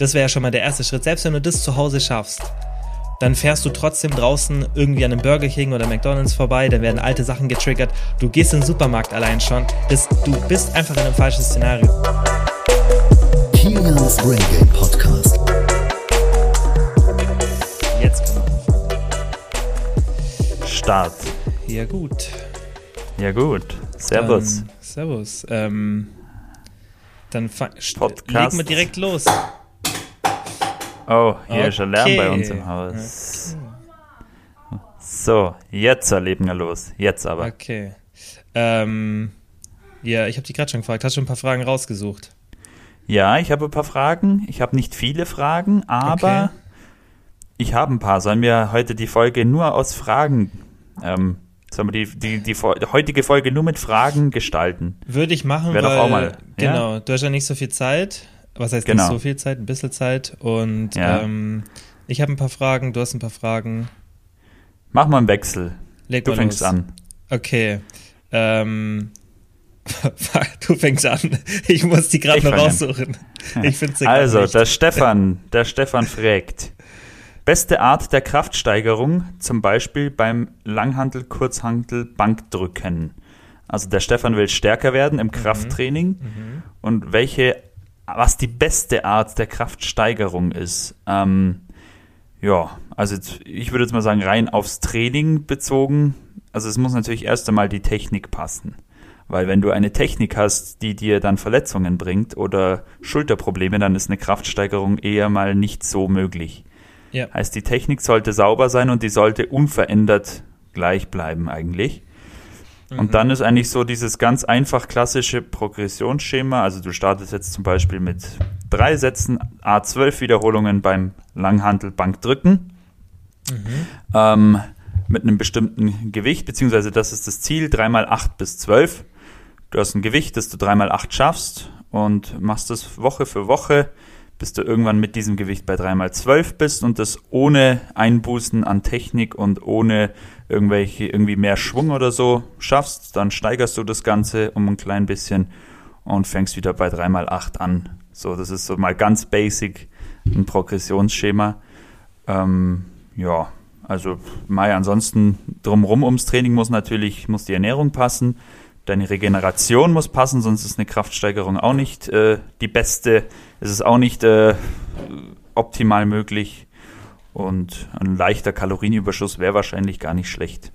Das wäre ja schon mal der erste Schritt. Selbst wenn du das zu Hause schaffst, dann fährst du trotzdem draußen irgendwie an einem Burger King oder McDonalds vorbei, dann werden alte Sachen getriggert. Du gehst in den Supermarkt allein schon. Das, du bist einfach in einem falschen Szenario. Kilians Brain Game Podcast. Jetzt kann man. Start. Ja, gut. Ja gut. Servus. Ähm, servus. Ähm, dann legen wir direkt los. Oh, hier ist ein Lärm Okay. bei uns im Haus. So, jetzt erleben wir los. Jetzt aber. Okay. Ähm, ja, ich habe dich gerade schon gefragt. Hast du schon ein paar Fragen rausgesucht? Ja, ich habe ein paar Fragen. Ich habe nicht viele Fragen, aber Okay. ich habe ein paar. Sollen wir heute die Folge nur aus Fragen, ähm, sollen wir die, die, die, Fol- heutige Folge nur mit Fragen gestalten? Würde ich machen, Wär doch weil auch mal, ja? genau, du hast ja nicht so viel Zeit. Was heißt Genau. nicht so viel Zeit? Ein bisschen Zeit. Und Ja. ähm, ich habe ein paar Fragen, du hast ein paar Fragen. Mach mal einen Wechsel. Leg Du fängst los. an. Okay. Ähm, du fängst an. Ich muss die gerade Ich noch raussuchen. Ich finde sie Also, nicht. der Stefan, der Stefan fragt. Beste Art der Kraftsteigerung, zum Beispiel beim Langhantel, Kurzhantel, Bankdrücken. Also der Stefan will stärker werden Mhm. im Krafttraining und welche, was die beste Art der Kraftsteigerung ist. Ähm, ja, also jetzt, ich würde jetzt mal sagen, rein aufs Training bezogen. Also es muss natürlich erst einmal die Technik passen. Weil wenn du eine Technik hast, die dir dann Verletzungen bringt oder Schulterprobleme, dann ist eine Kraftsteigerung eher mal nicht so möglich. Ja. Heißt, die Technik sollte sauber sein und die sollte unverändert gleich bleiben eigentlich. Und dann ist eigentlich so dieses ganz einfach klassische Progressionsschema. Also du startest jetzt zum Beispiel mit drei Sätzen, A12 Wiederholungen beim Langhantel Bankdrücken. Ähm, mit einem bestimmten Gewicht, beziehungsweise das ist das Ziel, dreimal acht bis zwölf. Du hast ein Gewicht, das du dreimal acht schaffst und machst das Woche für Woche, bis du irgendwann mit diesem Gewicht bei dreimal zwölf bist und das ohne Einbußen an Technik und ohne irgendwelche, irgendwie mehr Schwung oder so schaffst. Dann steigerst du das Ganze um ein klein bisschen und fängst wieder bei dreimal acht an. So, das ist so mal ganz basic ein Progressionsschema. Ähm, ja, also Mai, ansonsten drumrum ums Training muss natürlich, muss die Ernährung passen, deine Regeneration muss passen, sonst ist eine Kraftsteigerung auch nicht äh, die beste, es ist auch nicht äh, optimal möglich und ein leichter Kalorienüberschuss wäre wahrscheinlich gar nicht schlecht.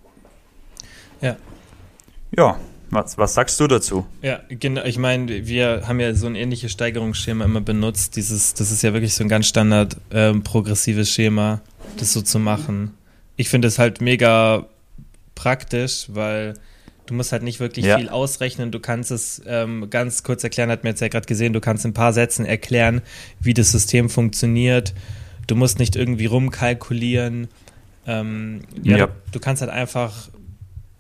Ja. Ja, was, was sagst du dazu? Ja, genau. Ich meine, wir haben ja so ein ähnliches Steigerungsschema immer benutzt. Dieses, das ist ja wirklich so ein ganz standard ähm, progressives Schema, das so zu machen. Ich finde es halt mega praktisch, weil du musst halt nicht wirklich Ja. viel ausrechnen. Du kannst es ähm, ganz kurz erklären, hat mir jetzt ja gerade gesehen, du kannst in ein paar Sätzen erklären, wie das System funktioniert. Du musst nicht irgendwie rumkalkulieren. Ähm, ja, Ja. Du, du kannst halt einfach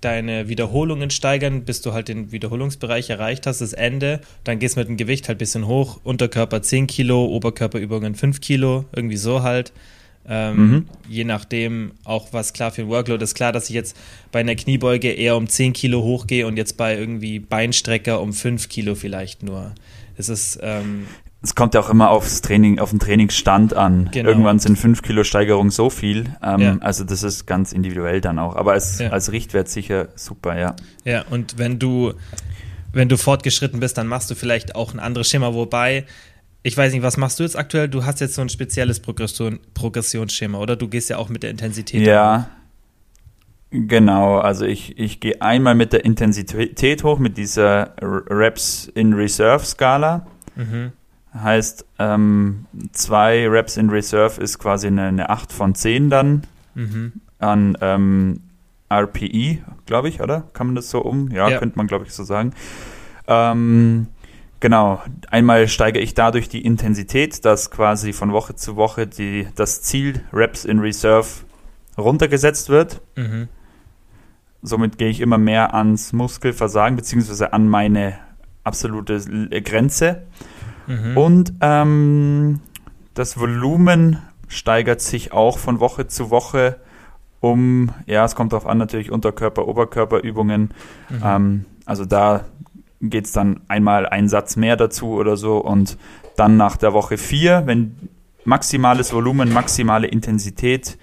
deine Wiederholungen steigern, bis du halt den Wiederholungsbereich erreicht hast, das Ende. Dann gehst du mit dem Gewicht halt ein bisschen hoch. Unterkörper 10 Kilo, Oberkörperübungen 5 Kilo, irgendwie so halt. Ähm, Mhm. Je nachdem auch was klar für ein Workload ist. Klar, dass ich jetzt bei einer Kniebeuge eher um 10 Kilo hochgehe und jetzt bei irgendwie Beinstrecker um 5 Kilo vielleicht nur. Es ist, ähm, Es kommt ja auch immer aufs Training, auf den Trainingsstand an. Genau. Irgendwann sind 5 Kilo Steigerung so viel. Ähm, Ja. Also das ist ganz individuell dann auch. Aber als, Ja. als Richtwert sicher super, ja. Ja, und wenn du, wenn du fortgeschritten bist, dann machst du vielleicht auch ein anderes Schema, wobei, ich weiß nicht, was machst du jetzt aktuell? Du hast jetzt so ein spezielles Progression, Progressionsschema, oder? Du gehst ja auch mit der Intensität. Ja, genau. Also ich, ich gehe einmal mit der Intensität hoch, mit dieser Reps in Reserve Skala. Mhm. Heißt, ähm, zwei Reps in Reserve ist quasi eine, eine 8 von 10 dann Mhm. an ähm, RPI, glaube ich, oder? Kann man das so um? Ja, Ja. könnte man, glaube ich, so sagen. Ähm, genau, einmal steigere ich dadurch die Intensität, dass quasi von Woche zu Woche die, das Ziel Reps in Reserve runtergesetzt wird. Mhm. Somit gehe ich immer mehr ans Muskelversagen beziehungsweise an meine absolute L- Grenze. Mhm. Und ähm, das Volumen steigert sich auch von Woche zu Woche um, ja, es kommt darauf an, natürlich Unterkörper, Oberkörperübungen. Mhm. Ähm, also da geht es dann einmal ein Satz mehr dazu oder so und dann nach der Woche vier, wenn maximales Volumen, maximale Intensität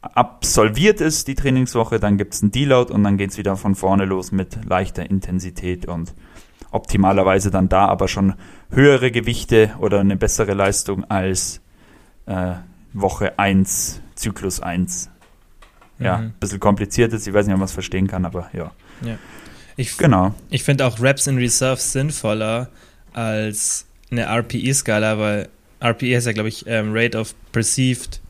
absolviert ist, die Trainingswoche, dann gibt es einen Deload und dann geht es wieder von vorne los mit leichter Intensität und optimalerweise dann da aber schon höhere Gewichte oder eine bessere Leistung als äh, Woche 1, Zyklus 1. Ja, ein mhm. bisschen kompliziert ist, ich weiß nicht, ob man es verstehen kann, aber ja. ja. Ich, genau. Ich finde auch Reps in Reserve sinnvoller als eine RPE-Skala, weil RPE ist ja, glaube ich, ähm, Rate of Perceived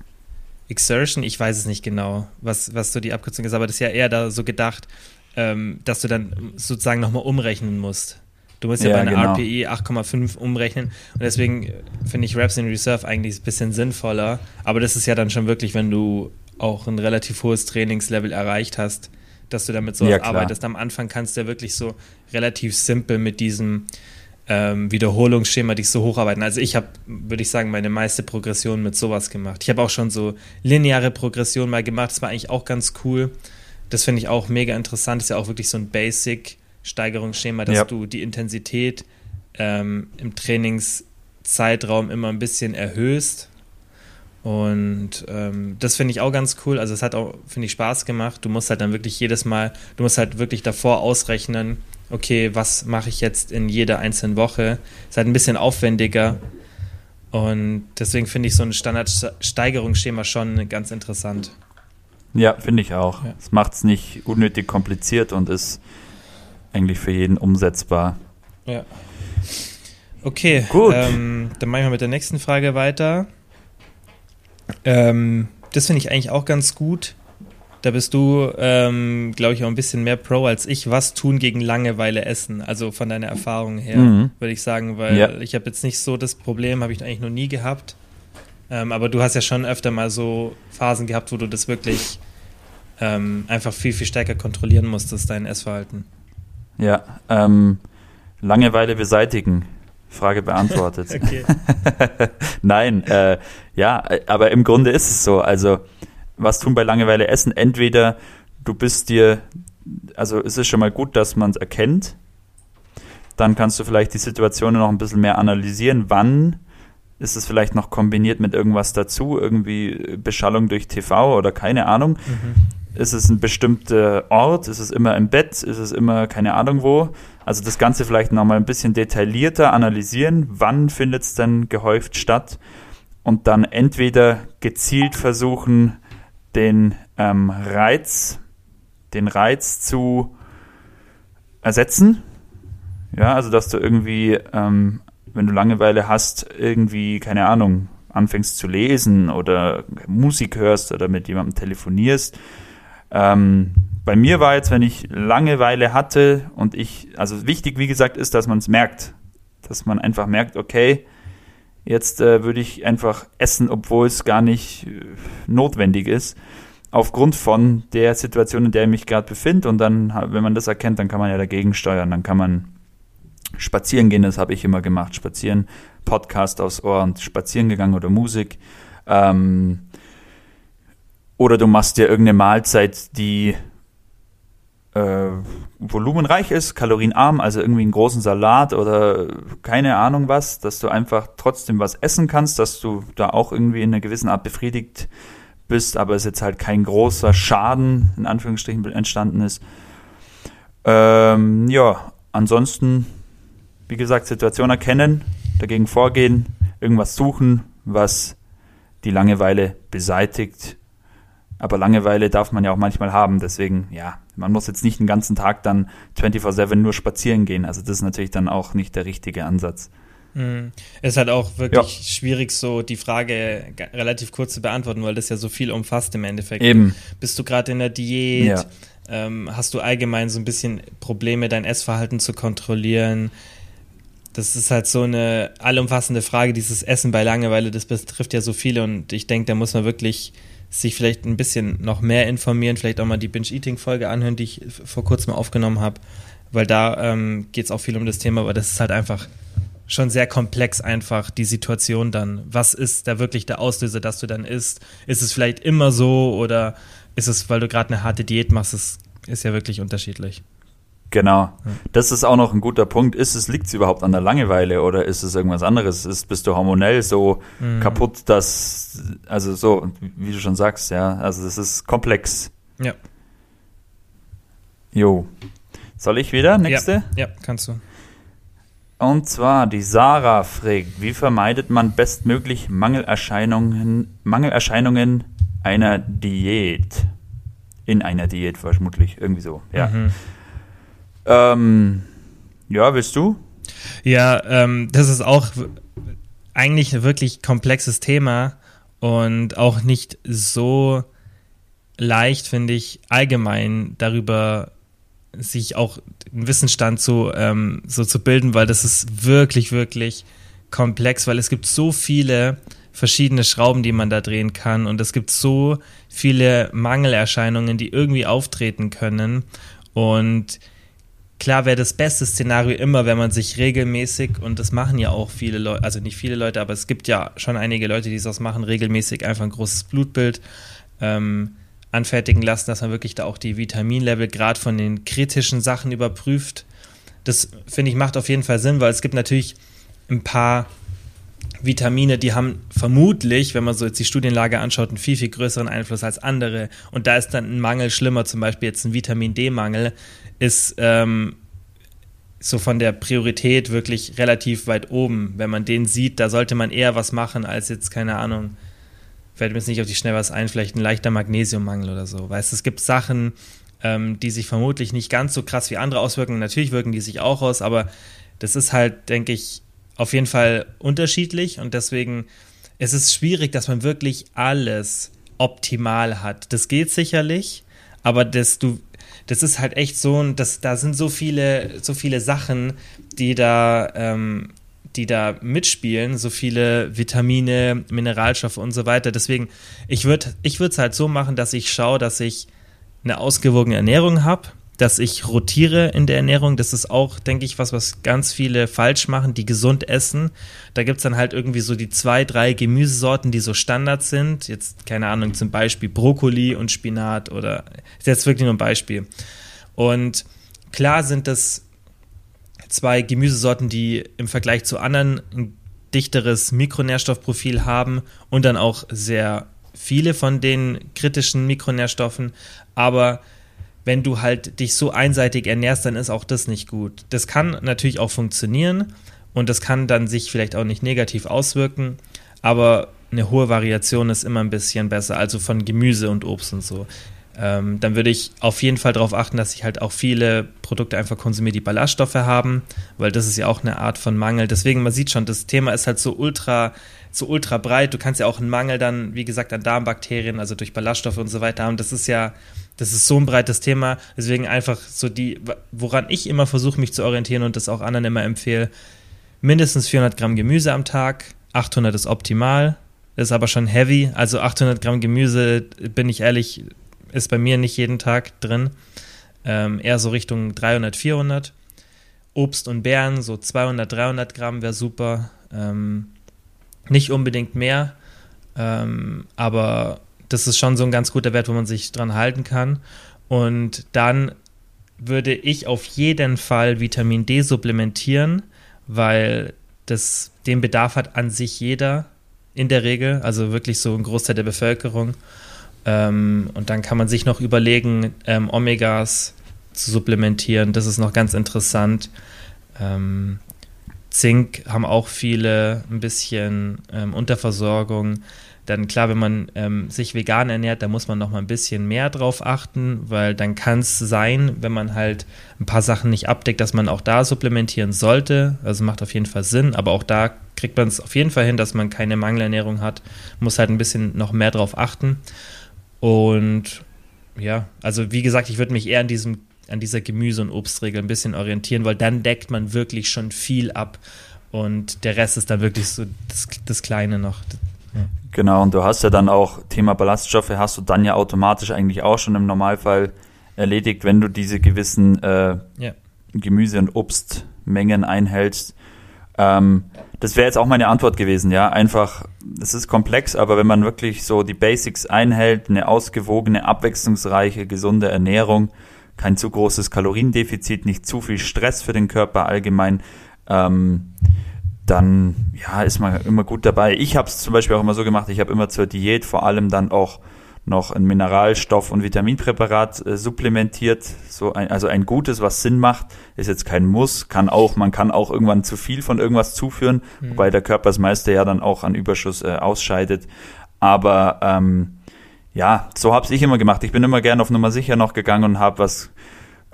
Exertion. Ich weiß es nicht genau, was, was so die Abkürzung ist, aber das ist ja eher da so gedacht, ähm, dass du dann sozusagen nochmal umrechnen musst. Du musst ja, ja bei einer genau. RPE 8,5 umrechnen und deswegen finde ich Reps in Reserve eigentlich ein bisschen sinnvoller, aber das ist ja dann schon wirklich, wenn du auch ein relativ hohes Trainingslevel erreicht hast, dass du damit so ja, arbeitest. Am Anfang kannst du ja wirklich so relativ simpel mit diesem ähm, Wiederholungsschema dich so hocharbeiten. Also ich habe, würde ich sagen, meine meiste Progression mit sowas gemacht. Ich habe auch schon so lineare Progression mal gemacht. Das war eigentlich auch ganz cool. Das finde ich auch mega interessant. Das ist ja auch wirklich so ein Basic-Steigerungsschema, dass ja. du die Intensität ähm, im Trainingszeitraum immer ein bisschen erhöhst. Und ähm, das finde ich auch ganz cool. Also es hat auch, finde ich, Spaß gemacht. Du musst halt dann wirklich jedes Mal, du musst halt wirklich davor ausrechnen, okay, was mache ich jetzt in jeder einzelnen Woche? Ist halt ein bisschen aufwendiger. Und deswegen finde ich so ein Standardsteigerungsschema schon ganz interessant. Ja, finde ich auch. Es ja. macht es nicht unnötig kompliziert und ist eigentlich für jeden umsetzbar. Ja. Okay, gut. Ähm, dann machen wir mit der nächsten Frage weiter. Ähm, das finde ich eigentlich auch ganz gut. Da bist du, ähm, glaube ich, auch ein bisschen mehr Pro als ich. Was tun gegen Langeweile essen? Also von deiner Erfahrung her, mhm. würde ich sagen, weil ja. ich habe jetzt nicht so das Problem, habe ich eigentlich noch nie gehabt. Ähm, aber du hast ja schon öfter mal so Phasen gehabt, wo du das wirklich ähm, einfach viel, viel stärker kontrollieren musstest, dein Essverhalten. Ja, ähm, Langeweile beseitigen. Frage beantwortet. Nein, äh, ja, aber im Grunde ist es so. Also was tun bei Langeweile essen? Entweder du bist dir, also es ist schon mal gut, dass man es erkennt. Dann kannst du vielleicht die Situationen noch ein bisschen mehr analysieren. Wann ist es vielleicht noch kombiniert mit irgendwas dazu? Irgendwie Beschallung durch TV oder keine Ahnung. Mhm. Ist es ein bestimmter Ort? Ist es immer im Bett? Ist es immer keine Ahnung wo? Also das Ganze vielleicht nochmal ein bisschen detaillierter analysieren. Wann findet es denn gehäuft statt? Und dann entweder gezielt versuchen, den ähm, Reiz, den Reiz zu ersetzen. Ja, also dass du irgendwie, ähm, wenn du Langeweile hast, irgendwie, keine Ahnung, anfängst zu lesen oder Musik hörst oder mit jemandem telefonierst. Ähm, bei mir war jetzt, wenn ich Langeweile hatte und ich, also wichtig, wie gesagt, ist, dass man es merkt. Dass man einfach merkt, okay, Jetzt äh, würde ich einfach essen, obwohl es gar nicht äh, notwendig ist, aufgrund von der Situation, in der ich mich gerade befinde. Und dann, wenn man das erkennt, dann kann man ja dagegen steuern. Dann kann man spazieren gehen, das habe ich immer gemacht. Spazieren, Podcast aufs Ohr und spazieren gegangen oder Musik. Ähm, oder du machst dir irgendeine Mahlzeit, die äh, volumenreich ist, kalorienarm, also irgendwie einen großen Salat oder keine Ahnung was, dass du einfach trotzdem was essen kannst, dass du da auch irgendwie in einer gewissen Art befriedigt bist, aber es jetzt halt kein großer Schaden in Anführungsstrichen entstanden ist. Ähm, ja, ansonsten, wie gesagt, Situation erkennen, dagegen vorgehen, irgendwas suchen, was die Langeweile beseitigt. Aber Langeweile darf man ja auch manchmal haben, deswegen, ja, man muss jetzt nicht den ganzen Tag dann 24-7 nur spazieren gehen. Also das ist natürlich dann auch nicht der richtige Ansatz. Mhm. Es ist halt auch wirklich ja. schwierig, so die Frage relativ kurz zu beantworten, weil das ja so viel umfasst im Endeffekt. Eben. Bist du gerade in der Diät? Ja. Ähm, hast du allgemein so ein bisschen Probleme, dein Essverhalten zu kontrollieren? Das ist halt so eine allumfassende Frage, dieses Essen bei Langeweile, das betrifft ja so viele und ich denke, da muss man wirklich sich vielleicht ein bisschen noch mehr informieren, vielleicht auch mal die Binge-Eating-Folge anhören, die ich vor kurzem aufgenommen habe, weil da ähm, geht es auch viel um das Thema, aber das ist halt einfach schon sehr komplex einfach, die Situation dann. Was ist da wirklich der Auslöser, dass du dann isst? Ist es vielleicht immer so oder ist es, weil du gerade eine harte Diät machst? Das ist ja wirklich unterschiedlich. Genau. Das ist auch noch ein guter Punkt. Ist es, liegt es überhaupt an der Langeweile oder ist es irgendwas anderes? Ist, bist du hormonell so Mhm. kaputt, dass, also so, wie du schon sagst, ja, also das ist komplex. Ja. Jo. Soll ich wieder? Nächste? Ja, ja, kannst du. Und zwar die Sarah fragt, wie vermeidet man bestmöglich Mangelerscheinungen, Mangelerscheinungen einer Diät? In einer Diät vermutlich, irgendwie so, ja. Mhm. Ähm, ja, willst du? Ja, ähm, das ist auch eigentlich ein wirklich komplexes Thema und auch nicht so leicht, finde ich, allgemein darüber sich auch einen Wissensstand zu, ähm, so zu bilden, weil das ist wirklich, wirklich komplex, weil es gibt so viele verschiedene Schrauben, die man da drehen kann und es gibt so viele Mangelerscheinungen, die irgendwie auftreten können und klar wäre das beste Szenario immer, wenn man sich regelmäßig, und das machen ja auch viele Leute, also nicht viele Leute, aber es gibt ja schon einige Leute, die das machen, regelmäßig einfach ein großes Blutbild ähm, anfertigen lassen, dass man wirklich da auch die Vitaminlevel gerade von den kritischen Sachen überprüft. Das finde ich macht auf jeden Fall Sinn, weil es gibt natürlich ein paar Vitamine, die haben vermutlich, wenn man so jetzt die Studienlage anschaut, einen viel, viel größeren Einfluss als andere. Und da ist dann ein Mangel schlimmer, zum Beispiel jetzt ein Vitamin D-Mangel, ist ähm, so von der Priorität wirklich relativ weit oben. Wenn man den sieht, da sollte man eher was machen, als jetzt, keine Ahnung, fällt mir jetzt nicht auf die schnell was ein, vielleicht ein leichter Magnesiummangel oder so. Weißt es gibt Sachen, ähm, die sich vermutlich nicht ganz so krass wie andere auswirken. Natürlich wirken die sich auch aus, aber das ist halt, denke ich, auf jeden Fall unterschiedlich und deswegen es ist schwierig, dass man wirklich alles optimal hat. Das geht sicherlich, aber das du das ist halt echt so das, da sind so viele, so viele Sachen, die da, ähm, die da mitspielen, so viele Vitamine, Mineralstoffe und so weiter. Deswegen, ich würde ich es halt so machen, dass ich schaue, dass ich eine ausgewogene Ernährung habe, dass ich rotiere in der Ernährung. Das ist auch, denke ich, was, was ganz viele falsch machen, die gesund essen. Da gibt es dann halt irgendwie so die zwei, drei Gemüsesorten, die so Standard sind. Jetzt, keine Ahnung, zum Beispiel Brokkoli und Spinat oder ist jetzt wirklich nur ein Beispiel. Und klar sind das zwei Gemüsesorten, die im Vergleich zu anderen ein dichteres Mikronährstoffprofil haben und dann auch sehr viele von den kritischen Mikronährstoffen, aber wenn du halt dich so einseitig ernährst, dann ist auch das nicht gut. Das kann natürlich auch funktionieren und das kann dann sich vielleicht auch nicht negativ auswirken, aber eine hohe Variation ist immer ein bisschen besser, also von Gemüse und Obst und so. Ähm, dann würde ich auf jeden Fall darauf achten, dass ich halt auch viele Produkte einfach konsumiere, die Ballaststoffe haben, weil das ist ja auch eine Art von Mangel. Deswegen, man sieht schon, das Thema ist halt so ultra, so ultra breit. Du kannst ja auch einen Mangel dann, wie gesagt, an Darmbakterien, also durch Ballaststoffe und so weiter haben. Das ist ja, das ist so ein breites Thema. Deswegen einfach so die, woran ich immer versuche, mich zu orientieren und das auch anderen immer empfehle, mindestens 400 Gramm Gemüse am Tag. 800 ist optimal, ist aber schon heavy. Also 800 Gramm Gemüse, bin ich ehrlich, ist bei mir nicht jeden Tag drin. Ähm, eher so Richtung 300, 400. Obst und Beeren, so 200, 300 Gramm wäre super. Ähm, nicht unbedingt mehr, ähm, aber das ist schon so ein ganz guter Wert, wo man sich dran halten kann. Und dann würde ich auf jeden Fall Vitamin D supplementieren, weil das, den Bedarf hat an sich jeder in der Regel, also wirklich so ein Großteil der Bevölkerung. Ähm, und dann kann man sich noch überlegen, ähm, Omegas zu supplementieren. Das ist noch ganz interessant. Ähm, Zink haben auch viele ein bisschen ähm, Unterversorgung. Dann klar, wenn man ähm, sich vegan ernährt, da muss man noch mal ein bisschen mehr drauf achten, weil dann kann es sein, wenn man halt ein paar Sachen nicht abdeckt, dass man auch da supplementieren sollte. Also macht auf jeden Fall Sinn, aber auch da kriegt man es auf jeden Fall hin, dass man keine Mangelernährung hat. Muss halt ein bisschen noch mehr drauf achten. Und ja, also wie gesagt, ich würde mich eher an diesem an dieser Gemüse- und Obstregel ein bisschen orientieren, weil dann deckt man wirklich schon viel ab und der Rest ist dann wirklich so das, das Kleine noch. Genau, und du hast ja dann auch Thema Ballaststoffe, hast du dann ja automatisch eigentlich auch schon im Normalfall erledigt, wenn du diese gewissen äh, Ja. Gemüse- und Obstmengen einhältst. Ähm, das wäre jetzt auch meine Antwort gewesen, ja. Einfach, es ist komplex, aber wenn man wirklich so die Basics einhält, eine ausgewogene, abwechslungsreiche, gesunde Ernährung, kein zu großes Kaloriendefizit, nicht zu viel Stress für den Körper allgemein, ähm, dann ja, ist man immer gut dabei. Ich habe es zum Beispiel auch immer so gemacht, ich habe immer zur Diät vor allem dann auch noch ein Mineralstoff- und Vitaminpräparat äh, supplementiert. So ein, also ein gutes, was Sinn macht, ist jetzt kein Muss, kann auch, man kann auch irgendwann zu viel von irgendwas zuführen, mhm. wobei der Körper das meiste ja dann auch an Überschuss äh, ausscheidet. Aber ähm, ja, so habe ich immer gemacht. Ich bin immer gern auf Nummer sicher noch gegangen und habe was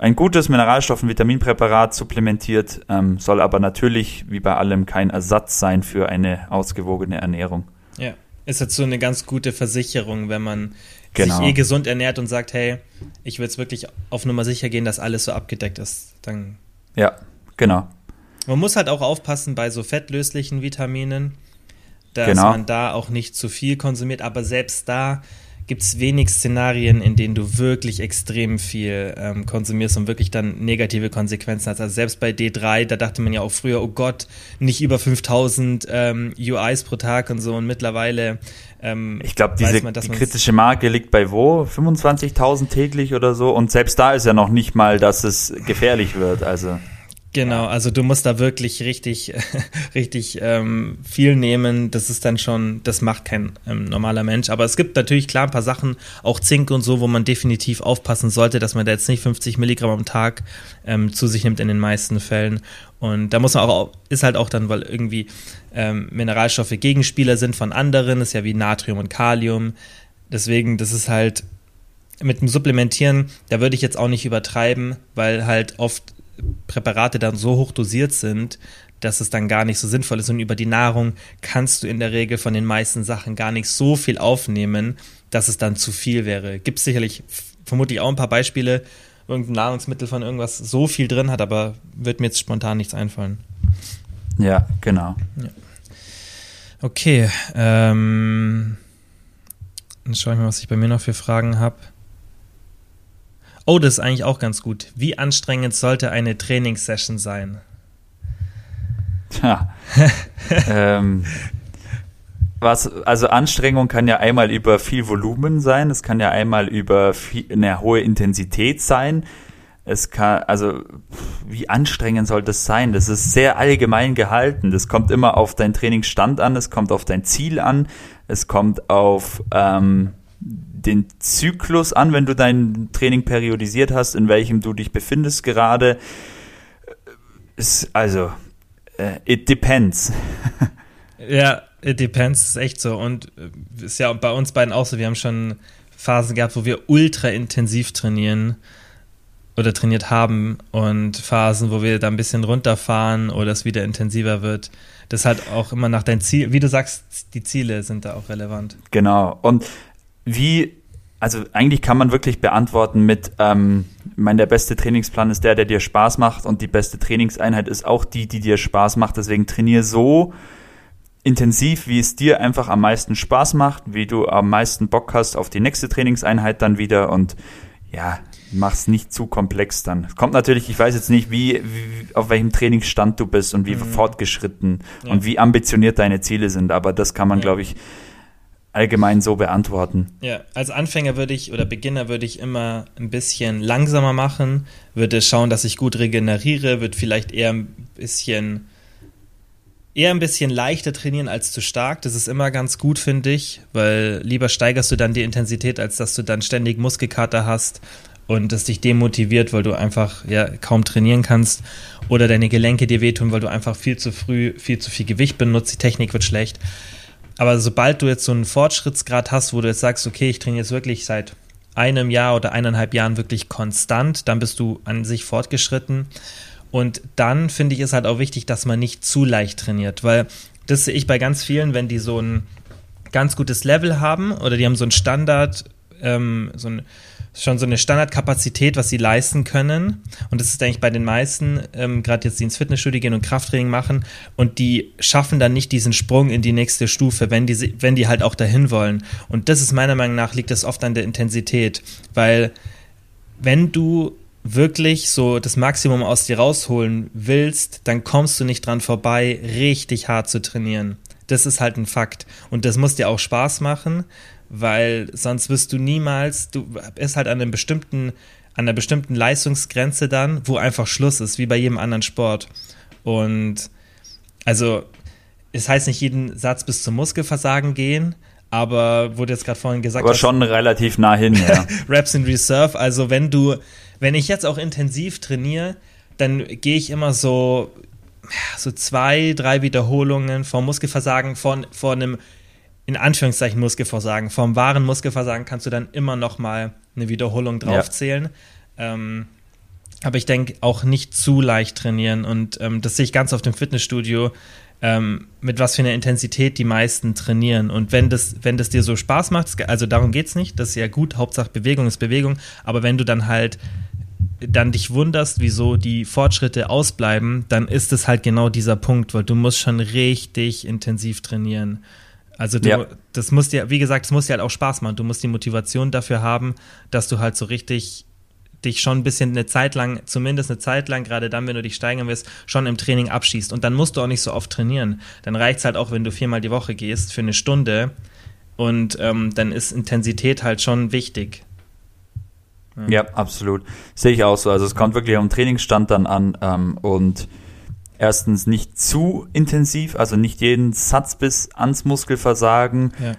ein gutes Mineralstoff- und Vitaminpräparat supplementiert, ähm, soll aber natürlich wie bei allem kein Ersatz sein für eine ausgewogene Ernährung. Ja ist jetzt so eine ganz gute Versicherung, wenn man genau. sich eh gesund ernährt und sagt, hey, ich will jetzt wirklich auf Nummer sicher gehen, dass alles so abgedeckt ist. Dann ja, genau. Man muss halt auch aufpassen bei so fettlöslichen Vitaminen, dass genau. man da auch nicht zu viel konsumiert, aber selbst da gibt es wenig Szenarien, in denen du wirklich extrem viel ähm, konsumierst und wirklich dann negative Konsequenzen hast. Also selbst bei D3, da dachte man ja auch früher, oh Gott, nicht über 5000 ähm, UIs pro Tag und so. Und mittlerweile ähm, ich glaube, diese man, die kritische Marke liegt bei wo? 25.000 täglich oder so. Und selbst da ist ja noch nicht mal, dass es gefährlich wird. Also Genau, also du musst da wirklich richtig, richtig ähm, viel nehmen. Das ist dann schon, das macht kein ähm, normaler Mensch. Aber es gibt natürlich klar ein paar Sachen, auch Zink und so, wo man definitiv aufpassen sollte, dass man da jetzt nicht 50 Milligramm am Tag ähm, zu sich nimmt in den meisten Fällen. Und da muss man auch, ist halt auch dann, weil irgendwie ähm, Mineralstoffe Gegenspieler sind von anderen, ist ja wie Natrium und Kalium. Deswegen, das ist halt mit dem Supplementieren, da würde ich jetzt auch nicht übertreiben, weil halt oft Präparate dann so hoch dosiert sind, dass es dann gar nicht so sinnvoll ist. Und über die Nahrung kannst du in der Regel von den meisten Sachen gar nicht so viel aufnehmen, dass es dann zu viel wäre. Gibt es sicherlich vermutlich auch ein paar Beispiele, irgendein Nahrungsmittel von irgendwas so viel drin hat, aber wird mir jetzt spontan nichts einfallen. Ja, genau. Ja. Okay, ähm, dann schaue ich mal, was ich bei mir noch für Fragen habe. Oh, das ist eigentlich auch ganz gut. Wie anstrengend sollte eine Trainingssession sein? Tja. ähm, was, also Anstrengung kann ja einmal über viel Volumen sein, es kann ja einmal über viel, eine hohe Intensität sein. Es kann, also, wie anstrengend soll das sein? Das ist sehr allgemein gehalten. Das kommt immer auf deinen Trainingsstand an, es kommt auf dein Ziel an, es kommt auf, ähm, den Zyklus an, wenn du dein Training periodisiert hast, in welchem du dich befindest gerade. Ist, also, uh, it depends. ja, it depends, ist echt so. Und äh, ist ja bei uns beiden auch so. Wir haben schon Phasen gehabt, wo wir ultra intensiv trainieren oder trainiert haben und Phasen, wo wir da ein bisschen runterfahren oder es wieder intensiver wird. Das hat auch immer nach deinem Ziel, wie du sagst, die Ziele sind da auch relevant. Genau. Und wie, also eigentlich kann man wirklich beantworten mit, ähm, ich meine, der beste Trainingsplan ist der, der dir Spaß macht und die beste Trainingseinheit ist auch die, die dir Spaß macht. Deswegen trainier so intensiv, wie es dir einfach am meisten Spaß macht, wie du am meisten Bock hast auf die nächste Trainingseinheit dann wieder und ja, mach's nicht zu komplex dann. Kommt natürlich, ich weiß jetzt nicht, wie, wie auf welchem Trainingsstand du bist und wie mhm. fortgeschritten ja. und wie ambitioniert deine Ziele sind, aber das kann man, ja. glaube ich, allgemein so beantworten. Ja, als Anfänger würde ich oder Beginner würde ich immer ein bisschen langsamer machen, würde schauen, dass ich gut regeneriere, würde vielleicht eher ein bisschen eher ein bisschen leichter trainieren als zu stark. Das ist immer ganz gut, finde ich, weil lieber steigerst du dann die Intensität, als dass du dann ständig Muskelkater hast und es dich demotiviert, weil du einfach ja kaum trainieren kannst oder deine Gelenke dir wehtun, weil du einfach viel zu früh viel zu viel Gewicht benutzt, die Technik wird schlecht. Aber sobald du jetzt so einen Fortschrittsgrad hast, wo du jetzt sagst, okay, ich trainiere jetzt wirklich seit einem Jahr oder eineinhalb Jahren wirklich konstant, dann bist du an sich fortgeschritten. Und dann finde ich es halt auch wichtig, dass man nicht zu leicht trainiert, weil das sehe ich bei ganz vielen, wenn die so ein ganz gutes Level haben oder die haben so einen Standard, ähm, so ein schon so eine Standardkapazität, was sie leisten können. Und das ist eigentlich bei den meisten, ähm, gerade jetzt die ins Fitnessstudio gehen und Krafttraining machen und die schaffen dann nicht diesen Sprung in die nächste Stufe, wenn die, wenn die halt auch dahin wollen. Und das ist meiner Meinung nach, liegt das oft an der Intensität, weil wenn du wirklich so das Maximum aus dir rausholen willst, dann kommst du nicht dran vorbei, richtig hart zu trainieren. Das ist halt ein Fakt. Und das muss dir auch Spaß machen, weil sonst wirst du niemals, du bist halt an einem bestimmten an einer bestimmten Leistungsgrenze dann, wo einfach Schluss ist, wie bei jedem anderen Sport. Und also, es heißt nicht jeden Satz bis zum Muskelversagen gehen, aber wurde jetzt gerade vorhin gesagt. Aber schon relativ nah hin, ja. Reps in Reserve, also wenn du, wenn ich jetzt auch intensiv trainiere, dann gehe ich immer so, so zwei, drei Wiederholungen vor Muskelversagen, vor, vor einem, in Anführungszeichen Muskelversagen, vom wahren Muskelversagen kannst du dann immer noch mal eine Wiederholung draufzählen. Ja. Ähm, aber ich denke auch nicht zu leicht trainieren und ähm, das sehe ich ganz auf dem Fitnessstudio, ähm, mit was für einer Intensität die meisten trainieren. Und wenn das, wenn das dir so Spaß macht, also darum geht es nicht, das ist ja gut, Hauptsache Bewegung ist Bewegung, aber wenn du dann halt dann dich wunderst, wieso die Fortschritte ausbleiben, dann ist es halt genau dieser Punkt, weil du musst schon richtig intensiv trainieren. Also du, ja. das muss dir, wie gesagt, es muss dir halt auch Spaß machen. Du musst die Motivation dafür haben, dass du halt so richtig dich schon ein bisschen eine Zeit lang, zumindest eine Zeit lang, gerade dann, wenn du dich steigern wirst, schon im Training abschießt. Und dann musst du auch nicht so oft trainieren. Dann reicht es halt auch, wenn du viermal die Woche gehst für eine Stunde. Und ähm, dann ist Intensität halt schon wichtig. Ja, ja absolut. Sehe ich auch so. Also es kommt wirklich am Trainingsstand dann an ähm, und erstens nicht zu intensiv, also nicht jeden Satz bis ans Muskelversagen, ja.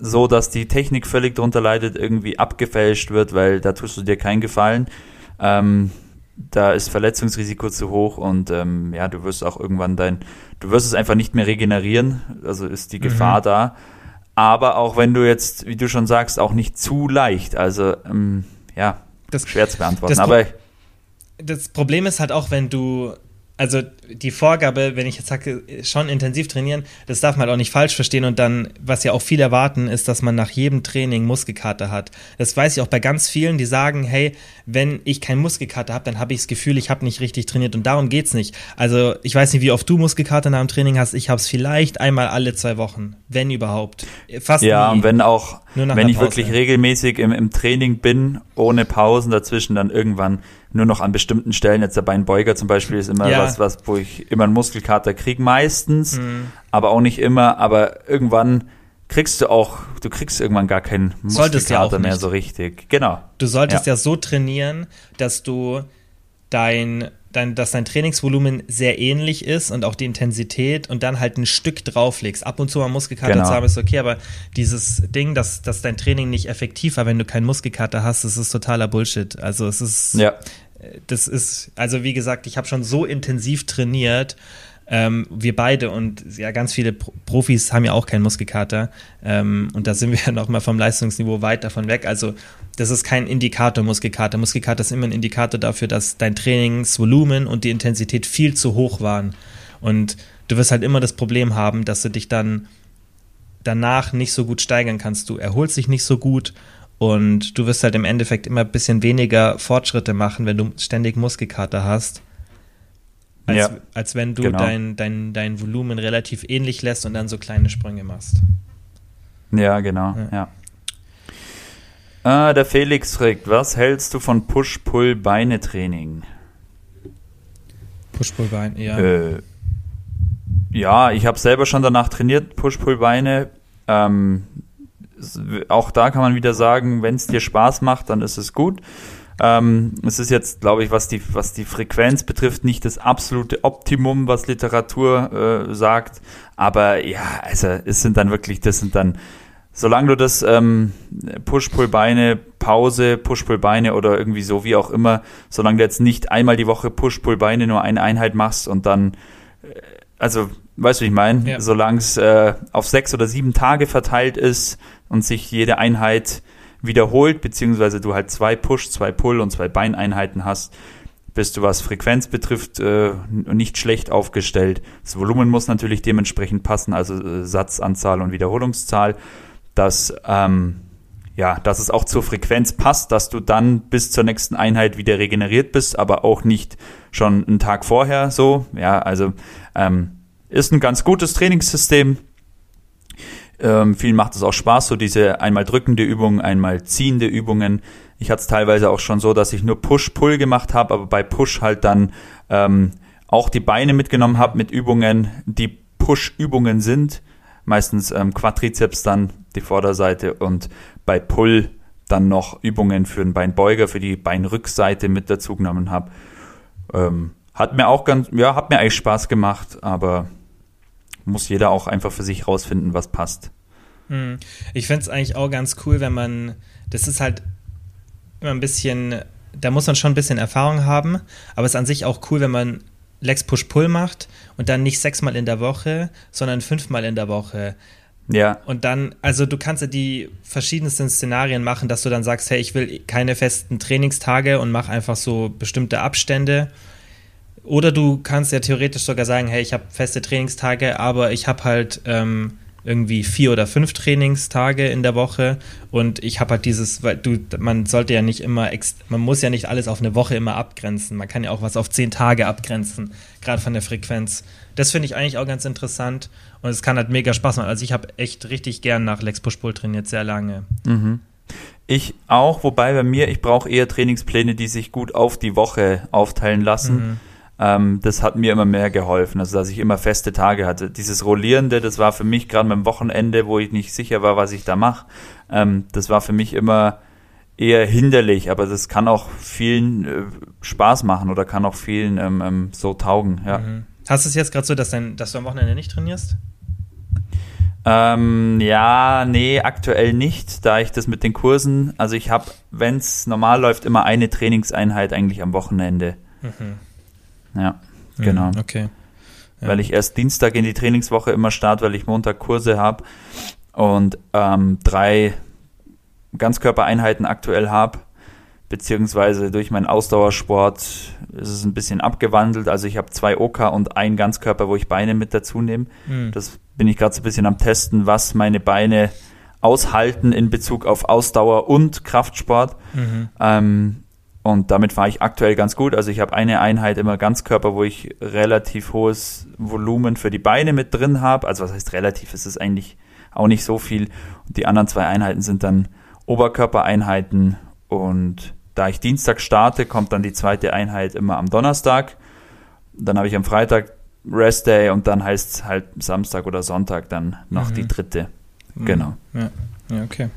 so dass die Technik völlig darunter leidet, irgendwie abgefälscht wird, weil da tust du dir keinen Gefallen. Ähm, da ist Verletzungsrisiko zu hoch und ähm, ja, du wirst auch irgendwann dein, du wirst es einfach nicht mehr regenerieren, also ist die mhm. Gefahr da. Aber auch wenn du jetzt, wie du schon sagst, auch nicht zu leicht, also ähm, ja, das, schwer zu beantworten. Das, aber das Problem ist halt auch, wenn du also die Vorgabe, wenn ich jetzt sage, schon intensiv trainieren, das darf man halt auch nicht falsch verstehen und dann, was ja auch viele erwarten, ist, dass man nach jedem Training Muskelkater hat. Das weiß ich auch bei ganz vielen, die sagen, hey, wenn ich keinen Muskelkater habe, dann habe ich das Gefühl, ich habe nicht richtig trainiert und darum geht es nicht. Also ich weiß nicht, wie oft du Muskelkater nach dem Training hast, ich habe es vielleicht einmal alle zwei Wochen, wenn überhaupt. Fast Ja, nie. und wenn auch, wenn ich wirklich regelmäßig im, im Training bin, ohne Pausen dazwischen, dann irgendwann nur noch an bestimmten Stellen, jetzt der Beinbeuger zum Beispiel ist immer ja. was, was, wo ich immer einen Muskelkater kriege, meistens, mhm. aber auch nicht immer, aber irgendwann kriegst du auch, du kriegst irgendwann gar keinen Muskelkater mehr so richtig. Genau. Du solltest ja. ja so trainieren, dass du dein dein, dass dein Trainingsvolumen sehr ähnlich ist und auch die Intensität und dann halt ein Stück drauflegst. Ab und zu mal Muskelkater genau. zu haben ist okay, aber dieses Ding, dass, dass dein Training nicht effektiv war, wenn du keinen Muskelkater hast, das ist totaler Bullshit. Also es ist, ja. das ist, also wie gesagt, ich habe schon so intensiv trainiert, ähm, wir beide und ja, ganz viele Pro Profis haben ja auch keinen Muskelkater. Ähm, und da sind wir ja noch mal vom Leistungsniveau weit davon weg. Also das ist kein Indikator Muskelkater. Muskelkater ist immer ein Indikator dafür, dass dein Trainingsvolumen und die Intensität viel zu hoch waren. Und du wirst halt immer das Problem haben, dass du dich dann danach nicht so gut steigern kannst. Du erholst dich nicht so gut und du wirst halt im Endeffekt immer ein bisschen weniger Fortschritte machen, wenn du ständig Muskelkater hast. Als, ja, als wenn du genau. dein, dein, dein Volumen relativ ähnlich lässt und dann so kleine Sprünge machst. Ja, genau, ja. ja. Ah, der Felix fragt, was hältst du von Push-Pull-Beine-Training? Push-Pull-Beine, ja. Äh, ja, ich habe selber schon danach trainiert, Push-Pull-Beine. Ähm, auch da kann man wieder sagen, wenn es dir Spaß macht, dann ist es gut. Ähm, es ist jetzt, glaube ich, was die, was die Frequenz betrifft, nicht das absolute Optimum, was Literatur äh, sagt. Aber ja, also es sind dann wirklich, das sind dann solange du das ähm, Push-Pull-Beine, Pause, Push-Pull-Beine oder irgendwie so, wie auch immer, solange du jetzt nicht einmal die Woche Push-Pull-Beine nur eine Einheit machst und dann, äh, also, weißt du, wie ich meine? Ja. Solange es äh, auf sechs oder sieben Tage verteilt ist und sich jede Einheit wiederholt, beziehungsweise du halt zwei Push, zwei Pull und zwei Beineinheiten hast, bist du, was Frequenz betrifft, äh, nicht schlecht aufgestellt. Das Volumen muss natürlich dementsprechend passen, also äh, Satzanzahl und Wiederholungszahl dass, ähm, ja, dass es auch zur Frequenz passt, dass du dann bis zur nächsten Einheit wieder regeneriert bist, aber auch nicht schon einen Tag vorher so. Ja, also ähm, ist ein ganz gutes Trainingssystem. Ähm, vielen macht es auch Spaß, so diese einmal drückende Übungen, einmal ziehende Übungen. Ich hatte es teilweise auch schon so, dass ich nur Push-Pull gemacht habe, aber bei Push halt dann ähm, auch die Beine mitgenommen habe mit Übungen, die Push-Übungen sind meistens ähm, Quadrizeps dann die Vorderseite und bei Pull dann noch Übungen für den Beinbeuger, für die Beinrückseite mit dazu genommen habe. Ähm, hat mir auch ganz, ja, hat mir eigentlich Spaß gemacht, aber muss jeder auch einfach für sich rausfinden, was passt. Hm. Ich finde es eigentlich auch ganz cool, wenn man, das ist halt immer ein bisschen, da muss man schon ein bisschen Erfahrung haben, aber es ist an sich auch cool, wenn man Lex Push-Pull macht und dann nicht sechsmal in der Woche, sondern fünfmal in der Woche. Ja. Und dann, also du kannst ja die verschiedensten Szenarien machen, dass du dann sagst, hey, ich will keine festen Trainingstage und mach einfach so bestimmte Abstände. Oder du kannst ja theoretisch sogar sagen, hey, ich habe feste Trainingstage, aber ich habe halt ähm, irgendwie vier oder fünf Trainingstage in der Woche und ich habe halt dieses, weil du, man sollte ja nicht immer, man muss ja nicht alles auf eine Woche immer abgrenzen. Man kann ja auch was auf zehn Tage abgrenzen, gerade von der Frequenz. Das finde ich eigentlich auch ganz interessant und es kann halt mega Spaß machen. Also ich habe echt richtig gern nach Lex Push Pull trainiert, sehr lange. Mhm. Ich auch, wobei bei mir, ich brauche eher Trainingspläne, die sich gut auf die Woche aufteilen lassen. Mhm ähm, das hat mir immer mehr geholfen, also dass ich immer feste Tage hatte. Dieses Rollierende, das war für mich gerade beim Wochenende, wo ich nicht sicher war, was ich da mache, ähm, das war für mich immer eher hinderlich, aber das kann auch vielen äh, Spaß machen oder kann auch vielen ähm, ähm so taugen. Ja. Mhm. Hast du es jetzt gerade so, dass, dein, dass du am Wochenende nicht trainierst? Ähm, ja, nee, aktuell nicht, da ich das mit den Kursen, also ich habe, wenn es normal läuft, immer eine Trainingseinheit eigentlich am Wochenende. Mhm. Ja, genau. Mhm, okay. Ja. Weil ich erst Dienstag in die Trainingswoche immer starte, weil ich Montag Kurse habe und ähm, drei Ganzkörpereinheiten aktuell habe, beziehungsweise durch meinen Ausdauersport ist es ein bisschen abgewandelt. Also ich habe zwei OK und ein Ganzkörper, wo ich Beine mit dazu nehme. Mhm. Das bin ich gerade so ein bisschen am Testen, was meine Beine aushalten in Bezug auf Ausdauer und Kraftsport. Mhm. Ähm, und damit fahre ich aktuell ganz gut. Also ich habe eine Einheit immer Ganzkörper, wo ich relativ hohes Volumen für die Beine mit drin habe. Also was heißt relativ? Es ist eigentlich auch nicht so viel. Und die anderen zwei Einheiten sind dann Oberkörpereinheiten. Und da ich Dienstag starte, kommt dann die zweite Einheit immer am Donnerstag. Dann habe ich am Freitag Rest Day und dann heißt es halt Samstag oder Sonntag dann noch mhm. die dritte. Mhm. Genau. Ja, ja okay.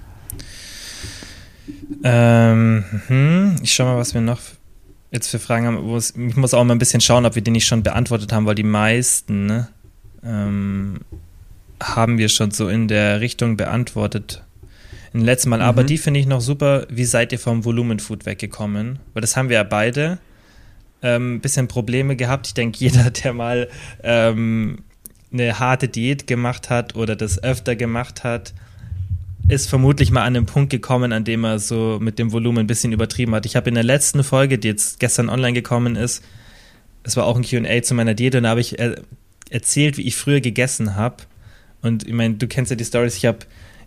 Ähm, hm, ich schau mal, was wir noch jetzt für Fragen haben. ich muss auch mal ein bisschen schauen, ob wir die nicht schon beantwortet haben, weil die meisten ne, ähm, haben wir schon so in der Richtung beantwortet. Im letzten Mal. Mhm. Aber die finde ich noch super. Wie seid ihr vom Volumenfood weggekommen? Weil das haben wir ja beide. Ein ähm, bisschen Probleme gehabt. Ich denke, jeder, der mal ähm, eine harte Diät gemacht hat oder das öfter gemacht hat, ist vermutlich mal an einen Punkt gekommen, an dem er so mit dem Volumen ein bisschen übertrieben hat. Ich habe in der letzten Folge, die jetzt gestern online gekommen ist, es war auch ein QA zu meiner Diät und da habe ich er erzählt, wie ich früher gegessen habe. Und ich meine, du kennst ja die Stories, ich habe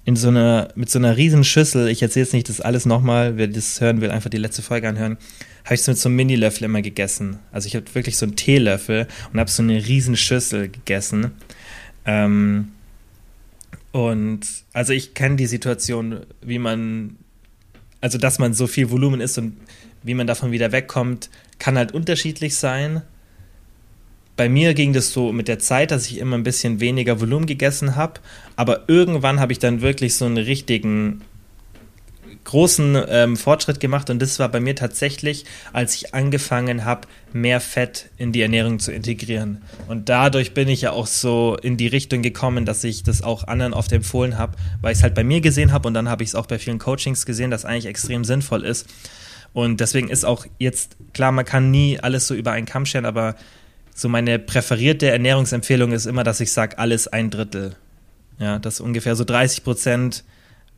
in so einer, mit so einer riesen Schüssel, ich erzähle jetzt nicht das alles nochmal, wer das hören will, einfach die letzte Folge anhören, habe ich so mit so einem Mini-Löffel immer gegessen. Also ich habe wirklich so einen Teelöffel und habe so eine riesen Schüssel gegessen. Ähm, und also ich kenne die Situation, wie man, also dass man so viel Volumen ist und wie man davon wieder wegkommt, kann halt unterschiedlich sein. Bei mir ging das so mit der Zeit, dass ich immer ein bisschen weniger Volumen gegessen habe, aber irgendwann habe ich dann wirklich so einen richtigen großen ähm, Fortschritt gemacht und das war bei mir tatsächlich, als ich angefangen habe, mehr Fett in die Ernährung zu integrieren. Und dadurch bin ich ja auch so in die Richtung gekommen, dass ich das auch anderen oft empfohlen habe, weil ich es halt bei mir gesehen habe und dann habe ich es auch bei vielen Coachings gesehen, dass eigentlich extrem sinnvoll ist. Und deswegen ist auch jetzt, klar, man kann nie alles so über einen Kamm scheren, aber so meine präferierte Ernährungsempfehlung ist immer, dass ich sage, alles ein Drittel. Ja, dass ungefähr so 30 Prozent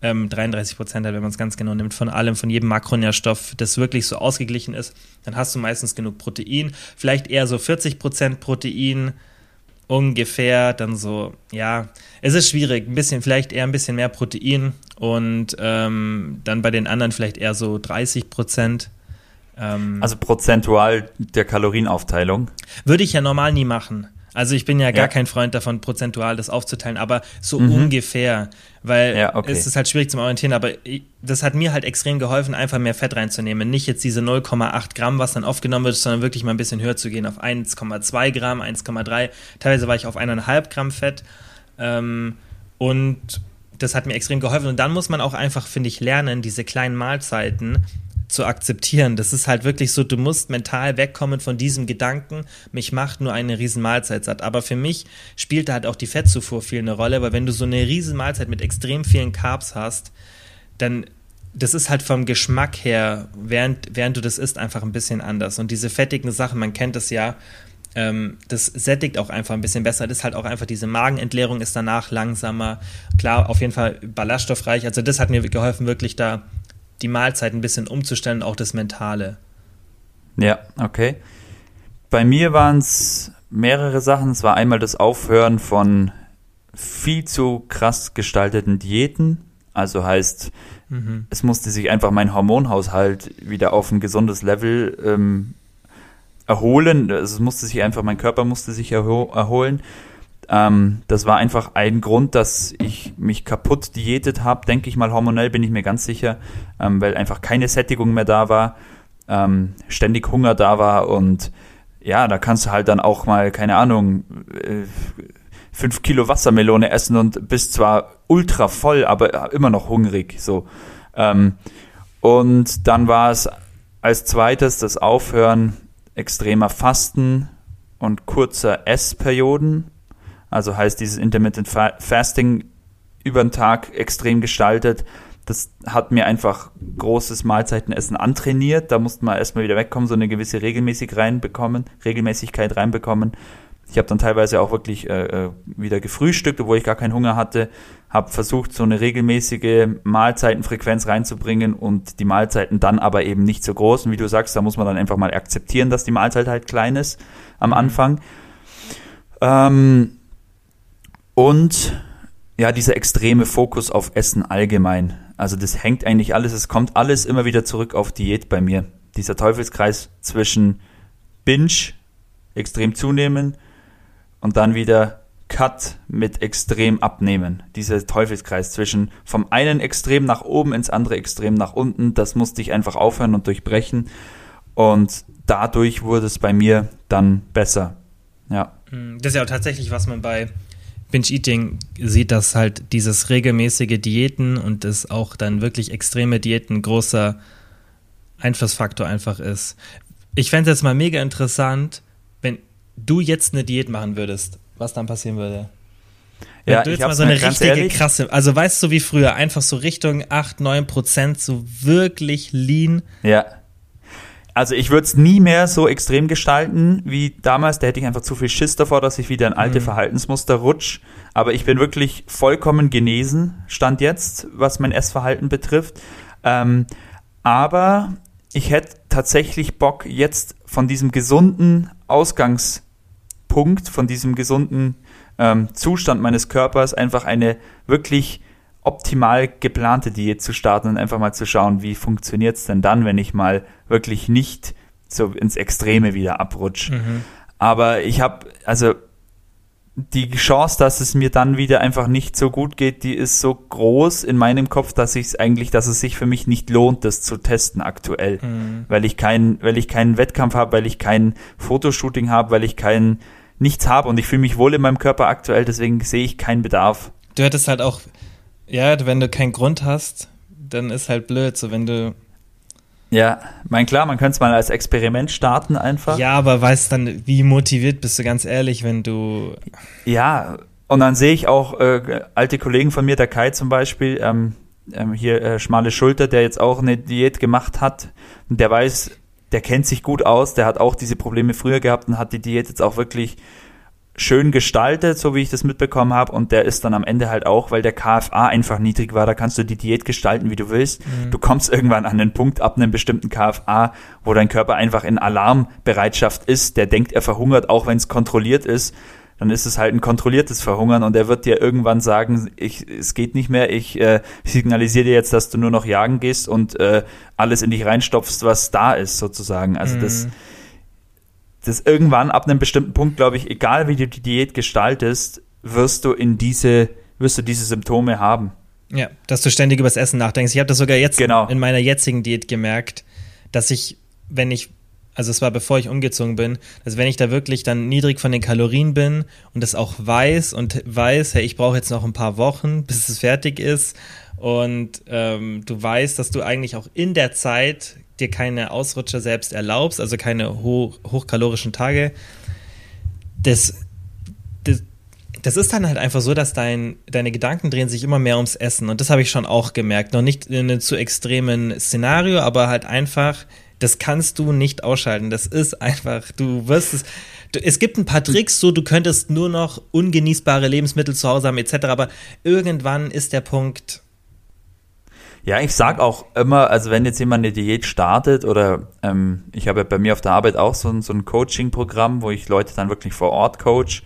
ähm, 33 Prozent hat, wenn man es ganz genau nimmt, von allem, von jedem Makronährstoff, das wirklich so ausgeglichen ist, dann hast du meistens genug Protein. Vielleicht eher so 40 Prozent Protein ungefähr, dann so, ja, es ist schwierig, ein bisschen, vielleicht eher ein bisschen mehr Protein und ähm, dann bei den anderen vielleicht eher so 30 Prozent. Ähm, also prozentual der Kalorienaufteilung? Würde ich ja normal nie machen. Also ich bin ja gar ja. kein Freund davon, prozentual das aufzuteilen, aber so mhm. ungefähr, weil ja, okay. es ist halt schwierig zum Orientieren, aber das hat mir halt extrem geholfen, einfach mehr Fett reinzunehmen. Nicht jetzt diese 0,8 Gramm, was dann aufgenommen wird, sondern wirklich mal ein bisschen höher zu gehen, auf 1,2 Gramm, 1,3. Teilweise war ich auf 1,5 Gramm Fett. Ähm, und das hat mir extrem geholfen. Und dann muss man auch einfach, finde ich, lernen, diese kleinen Mahlzeiten zu akzeptieren. Das ist halt wirklich so, du musst mental wegkommen von diesem Gedanken, mich macht nur eine riesen Mahlzeit satt. Aber für mich spielt da halt auch die Fettzufuhr viel eine Rolle, weil wenn du so eine riesen Mahlzeit mit extrem vielen Carbs hast, dann das ist halt vom Geschmack her, während, während du das isst, einfach ein bisschen anders. Und diese fettigen Sachen, man kennt das ja, ähm, das sättigt auch einfach ein bisschen besser. Das ist halt auch einfach diese Magenentleerung ist danach langsamer. Klar, auf jeden Fall ballaststoffreich. Also das hat mir geholfen, wirklich da die Mahlzeit ein bisschen umzustellen, auch das Mentale. Ja, okay. Bei mir waren es mehrere Sachen. Es war einmal das Aufhören von viel zu krass gestalteten Diäten. Also heißt, mhm. es musste sich einfach mein Hormonhaushalt wieder auf ein gesundes Level ähm, erholen. Also es musste sich einfach, mein Körper musste sich erho erholen. Ähm, das war einfach ein Grund, dass ich mich kaputt diätet habe, denke ich mal hormonell, bin ich mir ganz sicher, ähm, weil einfach keine Sättigung mehr da war, ähm, ständig Hunger da war und ja, da kannst du halt dann auch mal, keine Ahnung, äh, fünf Kilo Wassermelone essen und bist zwar ultra voll, aber immer noch hungrig, so. Ähm, und dann war es als zweites das Aufhören extremer Fasten und kurzer Essperioden also heißt dieses Intermittent Fasting über den Tag extrem gestaltet. Das hat mir einfach großes Mahlzeitenessen antrainiert. Da musste man erstmal wieder wegkommen, so eine gewisse Regelmäßig reinbekommen, Regelmäßigkeit reinbekommen. Ich habe dann teilweise auch wirklich äh, äh, wieder gefrühstückt, obwohl ich gar keinen Hunger hatte. Habe versucht, so eine regelmäßige Mahlzeitenfrequenz reinzubringen und die Mahlzeiten dann aber eben nicht so groß. Und wie du sagst, da muss man dann einfach mal akzeptieren, dass die Mahlzeit halt klein ist am mhm. Anfang. Ähm, und ja, dieser extreme Fokus auf Essen allgemein. Also das hängt eigentlich alles, es kommt alles immer wieder zurück auf Diät bei mir. Dieser Teufelskreis zwischen Binge, extrem zunehmen und dann wieder Cut mit extrem abnehmen. Dieser Teufelskreis zwischen vom einen Extrem nach oben ins andere Extrem nach unten, das musste ich einfach aufhören und durchbrechen. Und dadurch wurde es bei mir dann besser. Ja. Das ist ja auch tatsächlich, was man bei Binge-Eating sieht, dass halt dieses regelmäßige Diäten und das auch dann wirklich extreme Diäten großer Einflussfaktor einfach ist. Ich fände es jetzt mal mega interessant, wenn du jetzt eine Diät machen würdest, was dann passieren würde. Wenn ja, du jetzt mal so eine richtige ehrlich, krasse, also weißt du wie früher, einfach so Richtung 8, 9 Prozent, so wirklich lean. Ja. Also ich würde es nie mehr so extrem gestalten wie damals. Da hätte ich einfach zu viel Schiss davor, dass ich wieder in alte mhm. Verhaltensmuster rutsch. Aber ich bin wirklich vollkommen genesen, stand jetzt, was mein Essverhalten betrifft. Ähm, aber ich hätte tatsächlich Bock, jetzt von diesem gesunden Ausgangspunkt, von diesem gesunden ähm, Zustand meines Körpers einfach eine wirklich optimal geplante Diät zu starten und einfach mal zu schauen, wie funktioniert es denn dann, wenn ich mal wirklich nicht so ins Extreme wieder abrutsche. Mhm. Aber ich habe, also die Chance, dass es mir dann wieder einfach nicht so gut geht, die ist so groß in meinem Kopf, dass ich es eigentlich, dass es sich für mich nicht lohnt, das zu testen aktuell, mhm. weil ich keinen, weil ich keinen Wettkampf habe, weil ich kein Fotoshooting habe, weil ich kein nichts habe und ich fühle mich wohl in meinem Körper aktuell, deswegen sehe ich keinen Bedarf. Du hättest halt auch ja, wenn du keinen Grund hast, dann ist halt blöd, so wenn du. Ja, mein klar, man könnte es mal als Experiment starten einfach. Ja, aber weißt dann, wie motiviert bist du ganz ehrlich, wenn du. Ja, und dann sehe ich auch äh, alte Kollegen von mir, der Kai zum Beispiel, ähm, ähm, hier äh, schmale Schulter, der jetzt auch eine Diät gemacht hat, und der weiß, der kennt sich gut aus, der hat auch diese Probleme früher gehabt und hat die Diät jetzt auch wirklich schön gestaltet, so wie ich das mitbekommen habe. Und der ist dann am Ende halt auch, weil der KFA einfach niedrig war, da kannst du die Diät gestalten, wie du willst. Mhm. Du kommst irgendwann an den Punkt ab einem bestimmten KFA, wo dein Körper einfach in Alarmbereitschaft ist. Der denkt, er verhungert, auch wenn es kontrolliert ist. Dann ist es halt ein kontrolliertes Verhungern und er wird dir irgendwann sagen, ich, es geht nicht mehr, ich äh, signalisiere dir jetzt, dass du nur noch jagen gehst und äh, alles in dich reinstopfst, was da ist, sozusagen. Also mhm. das das irgendwann ab einem bestimmten Punkt, glaube ich, egal wie du die Diät gestaltest, wirst du in diese, wirst du diese Symptome haben. Ja, dass du ständig übers Essen nachdenkst. Ich habe das sogar jetzt genau. in meiner jetzigen Diät gemerkt, dass ich, wenn ich also es war bevor ich umgezogen bin, dass wenn ich da wirklich dann niedrig von den Kalorien bin und das auch weiß und weiß, hey, ich brauche jetzt noch ein paar Wochen, bis es fertig ist und ähm, du weißt, dass du eigentlich auch in der Zeit dir keine Ausrutscher selbst erlaubst, also keine hoch, hochkalorischen Tage, das, das, das ist dann halt einfach so, dass dein, deine Gedanken drehen sich immer mehr ums Essen. Und das habe ich schon auch gemerkt. Noch nicht in einem zu extremen Szenario, aber halt einfach, das kannst du nicht ausschalten. Das ist einfach, du wirst es. Es gibt ein paar Tricks, so du könntest nur noch ungenießbare Lebensmittel zu Hause haben, etc. Aber irgendwann ist der Punkt, ja, ich sag auch immer, also wenn jetzt jemand eine Diät startet oder ähm, ich habe ja bei mir auf der Arbeit auch so ein, so ein Coaching-Programm, wo ich Leute dann wirklich vor Ort coach.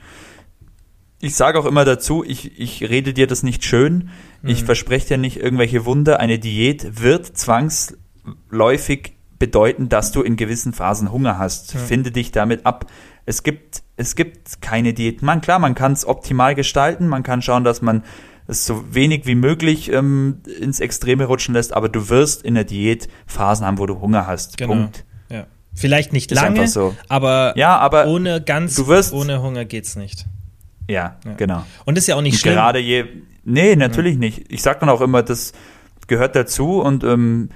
Ich sage auch immer dazu, ich, ich rede dir das nicht schön, mhm. ich verspreche dir nicht irgendwelche Wunder. Eine Diät wird zwangsläufig bedeuten, dass du in gewissen Phasen Hunger hast. Mhm. Finde dich damit ab. Es gibt, es gibt keine Diät. Man, klar, man kann es optimal gestalten, man kann schauen, dass man es so wenig wie möglich ähm, ins Extreme rutschen lässt, aber du wirst in der Diät Phasen haben, wo du Hunger hast. Genau. Punkt. Ja. Vielleicht nicht ist lange, so. aber, ja, aber ohne ganz du wirst, ohne Hunger geht's nicht. Ja, ja. genau. Und ist ja auch nicht und schlimm. Gerade je Nee, natürlich ja. nicht. Ich sag dann auch immer, das gehört dazu und ähm,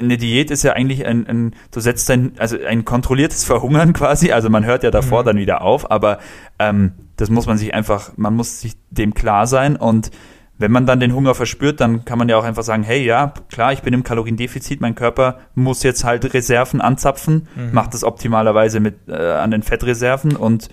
eine Diät ist ja eigentlich ein, ein, du setzt ein, also ein kontrolliertes Verhungern quasi, also man hört ja davor mhm. dann wieder auf, aber ähm, das muss man sich einfach, man muss sich dem klar sein und wenn man dann den Hunger verspürt, dann kann man ja auch einfach sagen, hey, ja, klar, ich bin im Kaloriendefizit, mein Körper muss jetzt halt Reserven anzapfen, mhm. macht das optimalerweise mit äh, an den Fettreserven und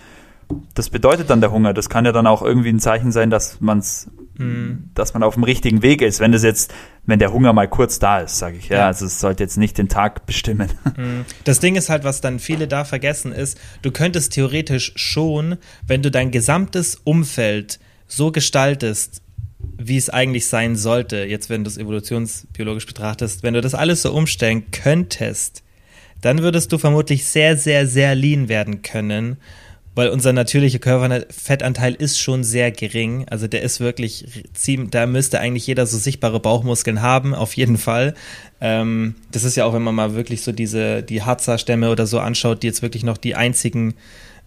das bedeutet dann der Hunger. Das kann ja dann auch irgendwie ein Zeichen sein, dass man's, mhm. dass man auf dem richtigen Weg ist. Wenn das jetzt, wenn der Hunger mal kurz da ist, sage ich. Ja, ja, also es sollte jetzt nicht den Tag bestimmen. Mhm. Das Ding ist halt, was dann viele da vergessen ist, du könntest theoretisch schon, wenn du dein gesamtes Umfeld so gestaltest, wie es eigentlich sein sollte, jetzt wenn du es evolutionsbiologisch betrachtest, wenn du das alles so umstellen könntest, dann würdest du vermutlich sehr, sehr, sehr lean werden können weil unser natürlicher Körperfettanteil ist schon sehr gering. Also der ist wirklich ziemlich, da müsste eigentlich jeder so sichtbare Bauchmuskeln haben, auf jeden Fall. Ähm, das ist ja auch, wenn man mal wirklich so diese, die Harzer-Stämme oder so anschaut, die jetzt wirklich noch die einzigen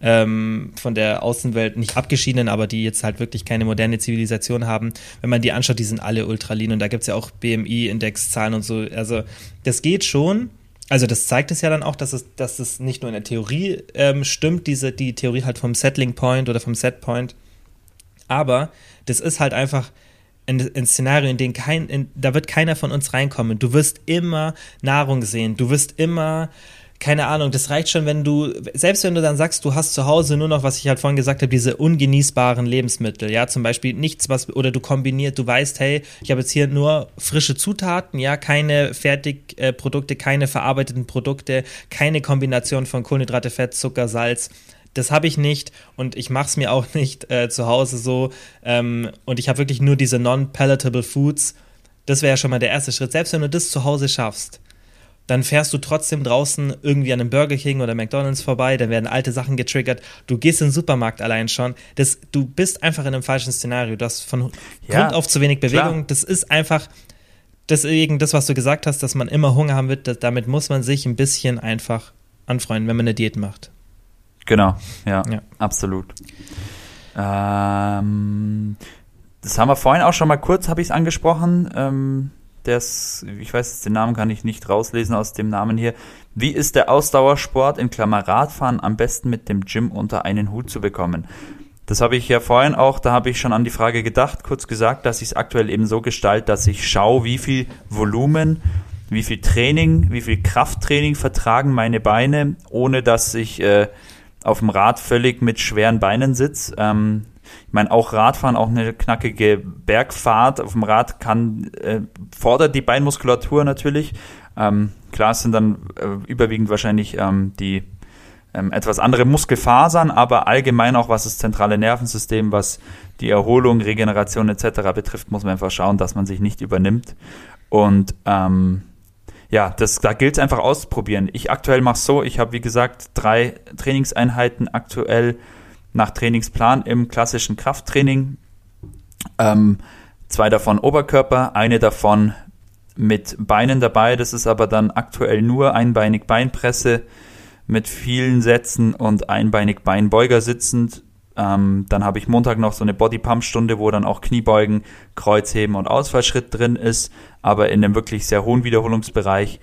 ähm, von der Außenwelt nicht abgeschiedenen, aber die jetzt halt wirklich keine moderne Zivilisation haben. Wenn man die anschaut, die sind alle ultralin und da gibt es ja auch BMI-Indexzahlen und so. Also das geht schon also das zeigt es ja dann auch, dass es, dass es nicht nur in der Theorie ähm, stimmt, diese, die Theorie halt vom Settling Point oder vom Set Point, aber das ist halt einfach ein, ein Szenario, in dem kein, in, da wird keiner von uns reinkommen. Du wirst immer Nahrung sehen, du wirst immer keine Ahnung, das reicht schon, wenn du, selbst wenn du dann sagst, du hast zu Hause nur noch, was ich halt vorhin gesagt habe, diese ungenießbaren Lebensmittel, ja, zum Beispiel nichts, was, oder du kombiniert, du weißt, hey, ich habe jetzt hier nur frische Zutaten, ja, keine Fertigprodukte, keine verarbeiteten Produkte, keine Kombination von Kohlenhydrate, Fett, Zucker, Salz. Das habe ich nicht und ich mache es mir auch nicht äh, zu Hause so. Ähm, und ich habe wirklich nur diese non-palatable Foods. Das wäre ja schon mal der erste Schritt. Selbst wenn du das zu Hause schaffst, dann fährst du trotzdem draußen irgendwie an einem Burger King oder McDonalds vorbei, dann werden alte Sachen getriggert. Du gehst in den Supermarkt allein schon. Das, du bist einfach in einem falschen Szenario. Du hast von ja, Grund auf zu wenig Bewegung. Klar. Das ist einfach deswegen das, was du gesagt hast, dass man immer Hunger haben wird. Das, damit muss man sich ein bisschen einfach anfreunden, wenn man eine Diät macht. Genau, ja, ja. absolut. Ähm, das haben wir vorhin auch schon mal kurz, habe ich es angesprochen. Ähm, des, ich weiß den Namen kann ich nicht rauslesen aus dem Namen hier. Wie ist der Ausdauersport in Klammer Radfahren am besten mit dem Gym unter einen Hut zu bekommen? Das habe ich ja vorhin auch, da habe ich schon an die Frage gedacht, kurz gesagt, dass ich es aktuell eben so gestalte, dass ich schaue, wie viel Volumen, wie viel Training, wie viel Krafttraining vertragen meine Beine, ohne dass ich äh, auf dem Rad völlig mit schweren Beinen sitze. Ähm, ich meine, auch Radfahren, auch eine knackige Bergfahrt auf dem Rad kann, äh, fordert die Beinmuskulatur natürlich. Ähm, klar sind dann äh, überwiegend wahrscheinlich ähm, die ähm, etwas andere Muskelfasern, aber allgemein auch was das zentrale Nervensystem, was die Erholung, Regeneration etc. betrifft, muss man einfach schauen, dass man sich nicht übernimmt. Und ähm, ja, das, da gilt es einfach auszuprobieren. Ich aktuell mache so, ich habe wie gesagt drei Trainingseinheiten aktuell nach Trainingsplan im klassischen Krafttraining. Ähm, zwei davon Oberkörper, eine davon mit Beinen dabei. Das ist aber dann aktuell nur einbeinig Beinpresse mit vielen Sätzen und einbeinig Beinbeuger sitzend. Ähm, dann habe ich Montag noch so eine Body-Pump-Stunde, wo dann auch Kniebeugen, Kreuzheben und Ausfallschritt drin ist, aber in einem wirklich sehr hohen Wiederholungsbereich.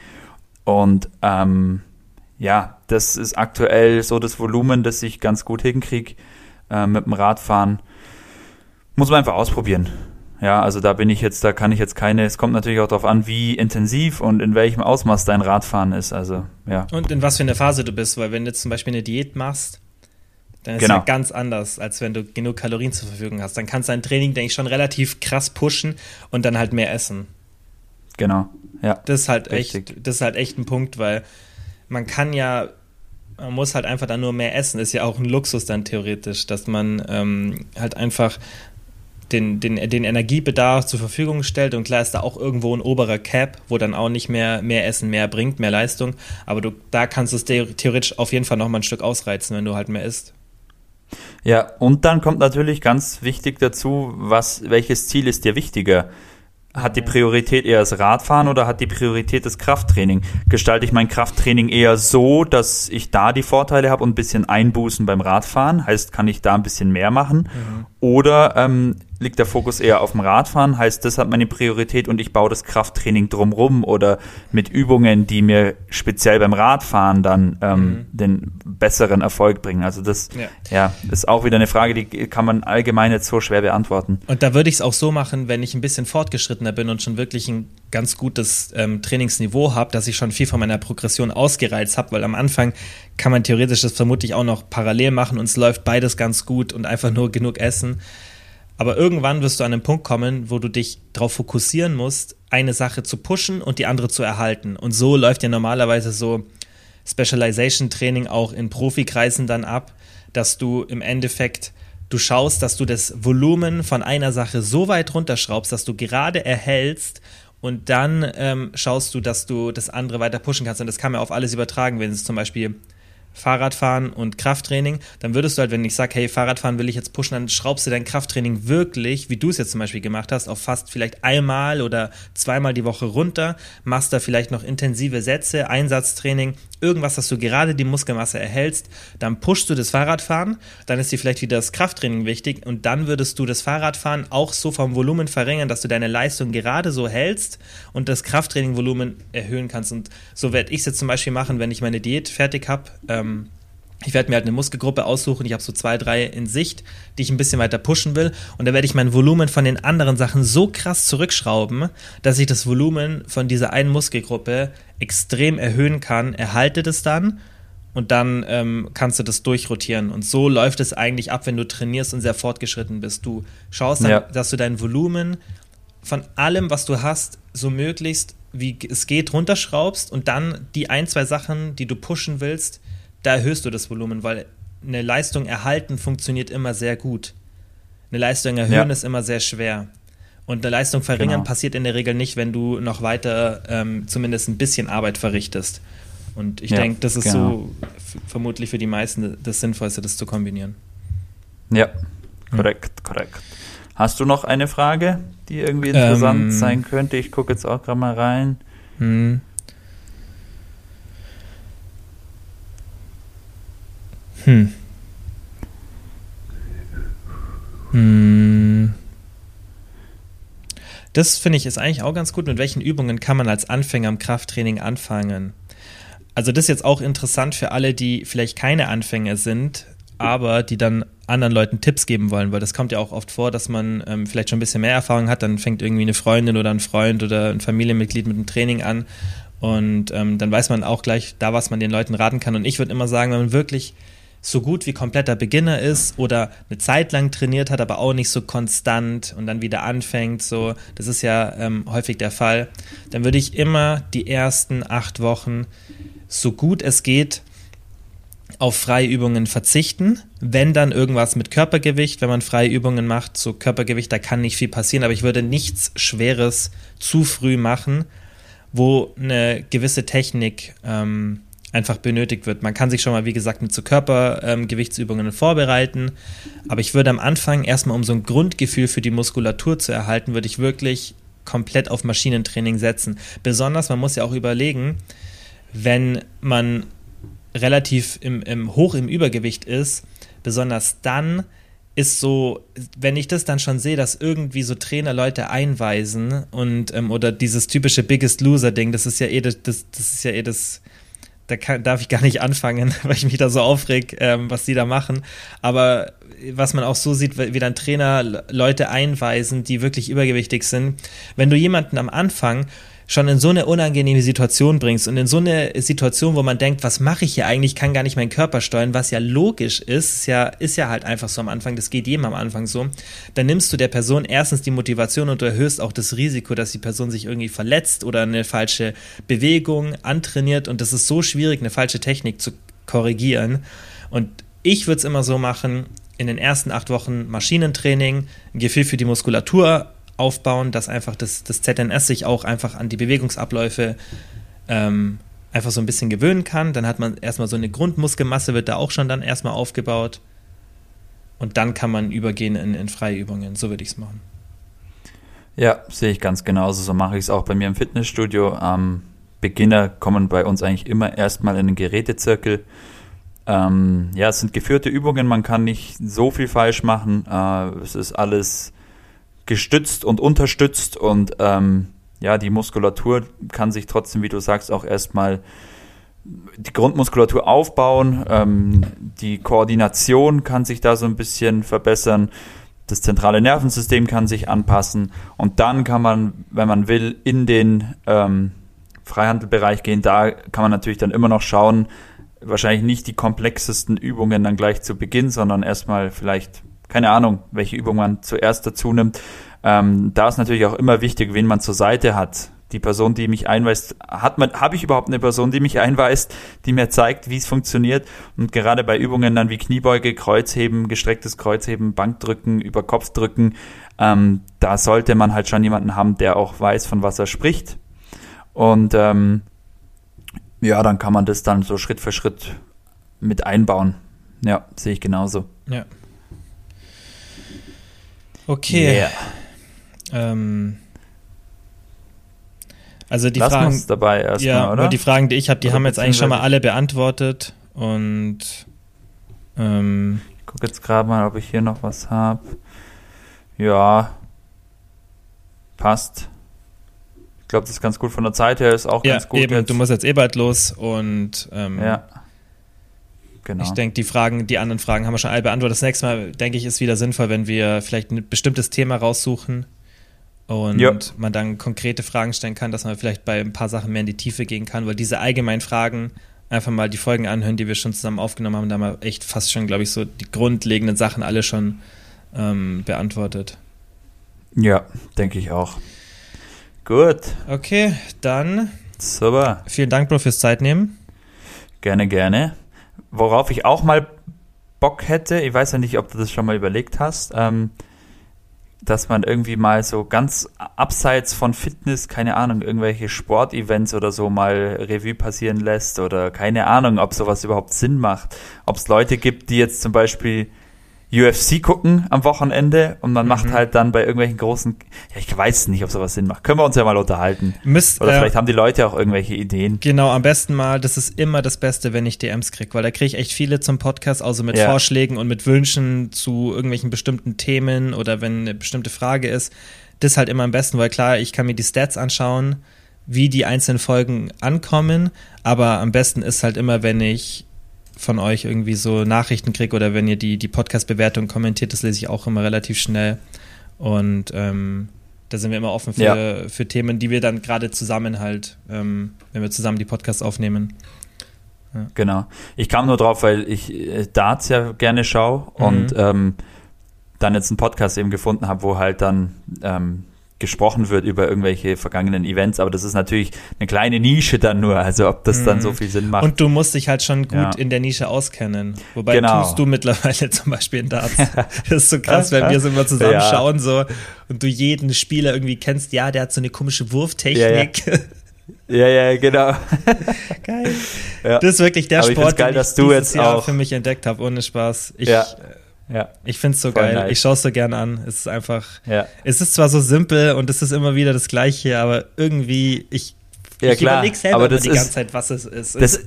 Und ähm, ja, das ist aktuell so das Volumen, das ich ganz gut hinkriege äh, mit dem Radfahren. Muss man einfach ausprobieren. Ja, also da bin ich jetzt, da kann ich jetzt keine, es kommt natürlich auch darauf an, wie intensiv und in welchem Ausmaß dein Radfahren ist. Also, ja. Und in was für eine Phase du bist, weil wenn du jetzt zum Beispiel eine Diät machst, dann ist Genau. es ja ganz anders, als wenn du genug Kalorien zur Verfügung hast. Dann kannst du dein Training, denke ich, schon relativ krass pushen und dann halt mehr essen. Genau. Ja. Das ist halt Richtig. echt, das ist halt echt ein Punkt, weil man kann ja, man muss halt einfach dann nur mehr essen. Ist ja auch ein Luxus dann theoretisch, dass man ähm, halt einfach den, den, den Energiebedarf zur Verfügung stellt und klar ist da auch irgendwo ein oberer Cap, wo dann auch nicht mehr mehr Essen mehr bringt, mehr Leistung, aber du, da kannst du es the- theoretisch auf jeden Fall nochmal ein Stück ausreizen, wenn du halt mehr isst. Ja, und dann kommt natürlich ganz wichtig dazu, was, welches Ziel ist dir wichtiger? Hat die Priorität eher das Radfahren oder hat die Priorität das Krafttraining? Gestalte ich mein Krafttraining eher so, dass ich da die Vorteile habe und ein bisschen einbußen beim Radfahren? Heißt, kann ich da ein bisschen mehr machen? Oder ähm, liegt der Fokus eher auf dem Radfahren? Heißt, das hat meine Priorität und ich baue das Krafttraining drumrum oder mit Übungen, die mir speziell beim Radfahren dann ähm, den besseren Erfolg bringen? Also das Ja. ja, ist auch wieder eine Frage, die kann man allgemein jetzt so schwer beantworten. Und da würde ich es auch so machen, wenn ich ein bisschen fortgeschrittener bin und schon wirklich ein ganz gutes ähm, Trainingsniveau habe, dass ich schon viel von meiner Progression ausgereizt habe, weil am Anfang kann man theoretisch das vermutlich auch noch parallel machen und es läuft beides ganz gut und einfach nur genug essen. Aber irgendwann wirst du an einen Punkt kommen, wo du dich darauf fokussieren musst, eine Sache zu pushen und die andere zu erhalten. Und so läuft ja normalerweise so Specialization-Training auch in Profikreisen dann ab, dass du im Endeffekt du schaust, dass du das Volumen von einer Sache so weit runterschraubst, dass du gerade erhältst und dann ähm, schaust du, dass du das andere weiter pushen kannst. Und das kann man auf alles übertragen, wenn es zum Beispiel Fahrradfahren und Krafttraining, dann würdest du halt, wenn ich sage, hey, Fahrradfahren will ich jetzt pushen, dann schraubst du dein Krafttraining wirklich, wie du es jetzt zum Beispiel gemacht hast, auf fast vielleicht einmal oder zweimal die Woche runter, machst da vielleicht noch intensive Sätze, Einsatztraining, irgendwas, dass du gerade die Muskelmasse erhältst, dann pushst du das Fahrradfahren, dann ist dir vielleicht wieder das Krafttraining wichtig und dann würdest du das Fahrradfahren auch so vom Volumen verringern, dass du deine Leistung gerade so hältst und das Krafttrainingvolumen erhöhen kannst. Und so werde ich es jetzt zum Beispiel machen, wenn ich meine Diät fertig habe. Ähm, ich werde mir halt eine Muskelgruppe aussuchen. Ich habe so zwei, drei in Sicht, die ich ein bisschen weiter pushen will. Und da werde ich mein Volumen von den anderen Sachen so krass zurückschrauben, dass ich das Volumen von dieser einen Muskelgruppe extrem erhöhen kann. Erhalte das dann und dann ähm, kannst du das durchrotieren. Und so läuft es eigentlich ab, wenn du trainierst und sehr fortgeschritten bist. Du schaust dann, Ja. dass du dein Volumen von allem, was du hast, so möglichst wie es geht runterschraubst und dann die ein, zwei Sachen, die du pushen willst, da erhöhst du das Volumen, weil eine Leistung erhalten funktioniert immer sehr gut. Eine Leistung erhöhen Ja. ist immer sehr schwer. Und eine Leistung verringern Genau. passiert in der Regel nicht, wenn du noch weiter ähm, zumindest ein bisschen Arbeit verrichtest. Und ich Ja, denke, das ist genau. so vermutlich für die meisten das Sinnvollste, das zu kombinieren. Ja, korrekt, korrekt. Hast du noch eine Frage, die irgendwie interessant Ähm. sein könnte? Ich gucke jetzt auch gerade mal rein. Hm. Hm. Hm. Das finde ich ist eigentlich auch ganz gut. Mit welchen Übungen kann man als Anfänger im Krafttraining anfangen? Also das ist jetzt auch interessant für alle, die vielleicht keine Anfänger sind, aber die dann anderen Leuten Tipps geben wollen, weil das kommt ja auch oft vor, dass man ähm, vielleicht schon ein bisschen mehr Erfahrung hat, dann fängt irgendwie eine Freundin oder ein Freund oder ein Familienmitglied mit einem Training an und ähm, dann weiß man auch gleich da, was man den Leuten raten kann. Und ich würde immer sagen, wenn man wirklich so gut wie kompletter Beginner ist oder eine Zeit lang trainiert hat, aber auch nicht so konstant und dann wieder anfängt, so, das ist ja ähm, häufig der Fall, dann würde ich immer die ersten acht Wochen so gut es geht auf freie Übungen verzichten. Wenn dann irgendwas mit Körpergewicht, wenn man freie Übungen macht, so Körpergewicht, da kann nicht viel passieren, aber ich würde nichts Schweres zu früh machen, wo eine gewisse Technik ähm, einfach benötigt wird. Man kann sich schon mal, wie gesagt, mit so Körpergewichtsübungen vorbereiten, aber ich würde am Anfang erstmal, um so ein Grundgefühl für die Muskulatur zu erhalten, würde ich wirklich komplett auf Maschinentraining setzen. Besonders, man muss ja auch überlegen, wenn man relativ im, im, hoch im Übergewicht ist, besonders dann ist so, wenn ich das dann schon sehe, dass irgendwie so Trainer Leute einweisen und ähm, oder dieses typische Biggest Loser Ding, das ist ja eh das, das ist ja eh das, da kann, darf ich gar nicht anfangen, weil ich mich da so aufreg, ähm, was die da machen. Aber was man auch so sieht, wie dann Trainer Leute einweisen, die wirklich übergewichtig sind. Wenn du jemanden am Anfang schon in so eine unangenehme Situation bringst und in so eine Situation, wo man denkt, was mache ich hier eigentlich, kann gar nicht meinen Körper steuern, was ja logisch ist, ist ja, ist ja halt einfach so am Anfang, das geht jedem am Anfang so, dann nimmst du der Person erstens die Motivation und du erhöhst auch das Risiko, dass die Person sich irgendwie verletzt oder eine falsche Bewegung antrainiert und das ist so schwierig, eine falsche Technik zu korrigieren. Und ich würde es immer so machen, in den ersten acht Wochen Maschinentraining, ein Gefühl für die Muskulatur aufbauen, dass einfach das, das ZNS sich auch einfach an die Bewegungsabläufe ähm, einfach so ein bisschen gewöhnen kann. Dann hat man erstmal so eine Grundmuskelmasse, wird da auch schon dann erstmal aufgebaut. Und dann kann man übergehen in, in freie Übungen. So würde ich es machen. Ja, sehe ich ganz genauso. So mache ich es auch bei mir im Fitnessstudio. Ähm, Beginner kommen bei uns eigentlich immer erstmal in den Gerätezirkel. Ähm, ja, es sind geführte Übungen, man kann nicht so viel falsch machen. Äh, es ist alles gestützt und unterstützt und ähm, ja, die Muskulatur kann sich trotzdem, wie du sagst, auch erstmal die Grundmuskulatur aufbauen, ähm, die Koordination kann sich da so ein bisschen verbessern, das zentrale Nervensystem kann sich anpassen und dann kann man, wenn man will, in den ähm, Freihandelbereich gehen. Da kann man natürlich dann immer noch schauen, wahrscheinlich nicht die komplexesten Übungen dann gleich zu Beginn, sondern erstmal vielleicht keine Ahnung, welche Übung man zuerst dazu nimmt. Ähm, da ist natürlich auch immer wichtig, wen man zur Seite hat. Die Person, die mich einweist, hat man, habe ich überhaupt eine Person, die mich einweist, die mir zeigt, wie es funktioniert? Und gerade bei Übungen dann wie Kniebeuge, Kreuzheben, gestrecktes Kreuzheben, Bankdrücken, über Kopfdrücken, ähm, da sollte man halt schon jemanden haben, der auch weiß, von was er spricht. Und ähm, ja, dann kann man das dann so Schritt für Schritt mit einbauen. Ja, sehe ich genauso. Ja. Okay. Yeah. Ähm, also die Lass Fragen, uns dabei erstmal, ja, oder? die Fragen, die ich habe, die oder haben jetzt eigentlich schon mal alle beantwortet und ähm, ich gucke jetzt gerade mal, ob ich hier noch was habe. Ja, passt. Ich glaube, das ist ganz gut von der Zeit her, ist auch ja, ganz gut. Eben, jetzt. du musst jetzt eh bald los und ähm, ja. Genau. Ich denke, die Fragen, die anderen Fragen haben wir schon alle beantwortet. Das nächste Mal, denke ich, ist wieder sinnvoll, wenn wir vielleicht ein bestimmtes Thema raussuchen und ja. man dann konkrete Fragen stellen kann, dass man vielleicht bei ein paar Sachen mehr in die Tiefe gehen kann, weil diese allgemeinen Fragen einfach mal die Folgen anhören, die wir schon zusammen aufgenommen haben, da haben wir echt fast schon, glaube ich, so die grundlegenden Sachen alle schon ähm, beantwortet. Ja, denke ich auch. Gut. Okay, dann. Super. Vielen Dank, Bro, fürs Zeitnehmen. Gerne, gerne. Worauf ich auch mal Bock hätte, ich weiß ja nicht, ob du das schon mal überlegt hast, ähm, dass man irgendwie mal so ganz abseits von Fitness, keine Ahnung, irgendwelche Sportevents oder so mal Revue passieren lässt oder keine Ahnung, ob sowas überhaupt Sinn macht. Ob es Leute gibt, die jetzt zum Beispiel UFC gucken am Wochenende und man mhm. macht halt dann bei irgendwelchen großen, ja, ich weiß nicht, ob sowas Sinn macht. Können wir uns ja mal unterhalten. Müsst, Oder vielleicht äh, haben die Leute auch irgendwelche Ideen. Genau, am besten mal, das ist immer das Beste, wenn ich DMs kriege, weil da kriege ich echt viele zum Podcast, also mit ja. Vorschlägen und mit Wünschen zu irgendwelchen bestimmten Themen oder wenn eine bestimmte Frage ist. Das ist halt immer am besten, weil klar, ich kann mir die Stats anschauen, wie die einzelnen Folgen ankommen, aber am besten ist halt immer, wenn ich von euch irgendwie so Nachrichten kriege oder wenn ihr die, die Podcast-Bewertung kommentiert, das lese ich auch immer relativ schnell. Und ähm, da sind wir immer offen für, ja. für Themen, die wir dann gerade zusammen halt, ähm, wenn wir zusammen die Podcasts aufnehmen. Ja. Genau. Ich kam nur drauf, weil ich äh, Darts ja gerne schaue mhm. und ähm, dann jetzt einen Podcast eben gefunden habe, wo halt dann ähm, gesprochen wird über irgendwelche vergangenen Events, aber das ist natürlich eine kleine Nische dann nur, also ob das dann so mhm. viel Sinn macht. Und du musst dich halt schon gut ja. in der Nische auskennen. Wobei genau. tust du mittlerweile zum Beispiel in Darts. das ist so krass, wenn wir so immer zusammen ja. schauen so und du jeden Spieler irgendwie kennst, ja, der hat so eine komische Wurftechnik. Ja, ja, ja, genau. geil. Ja. Das ist wirklich der Aber Sport, geil, den dass ich du jetzt Jahr auch für mich entdeckt habe, ohne Spaß. Ich, ja. Ja. Ich find's so Voll geil. nice. Ich schaue es so gern an. Es ist einfach. Ja. Es ist zwar so simpel und es ist immer wieder das Gleiche, aber irgendwie, ich, Ja, ich klar, überlege selber aber das die ist- ganze Zeit, was es ist. Das, es,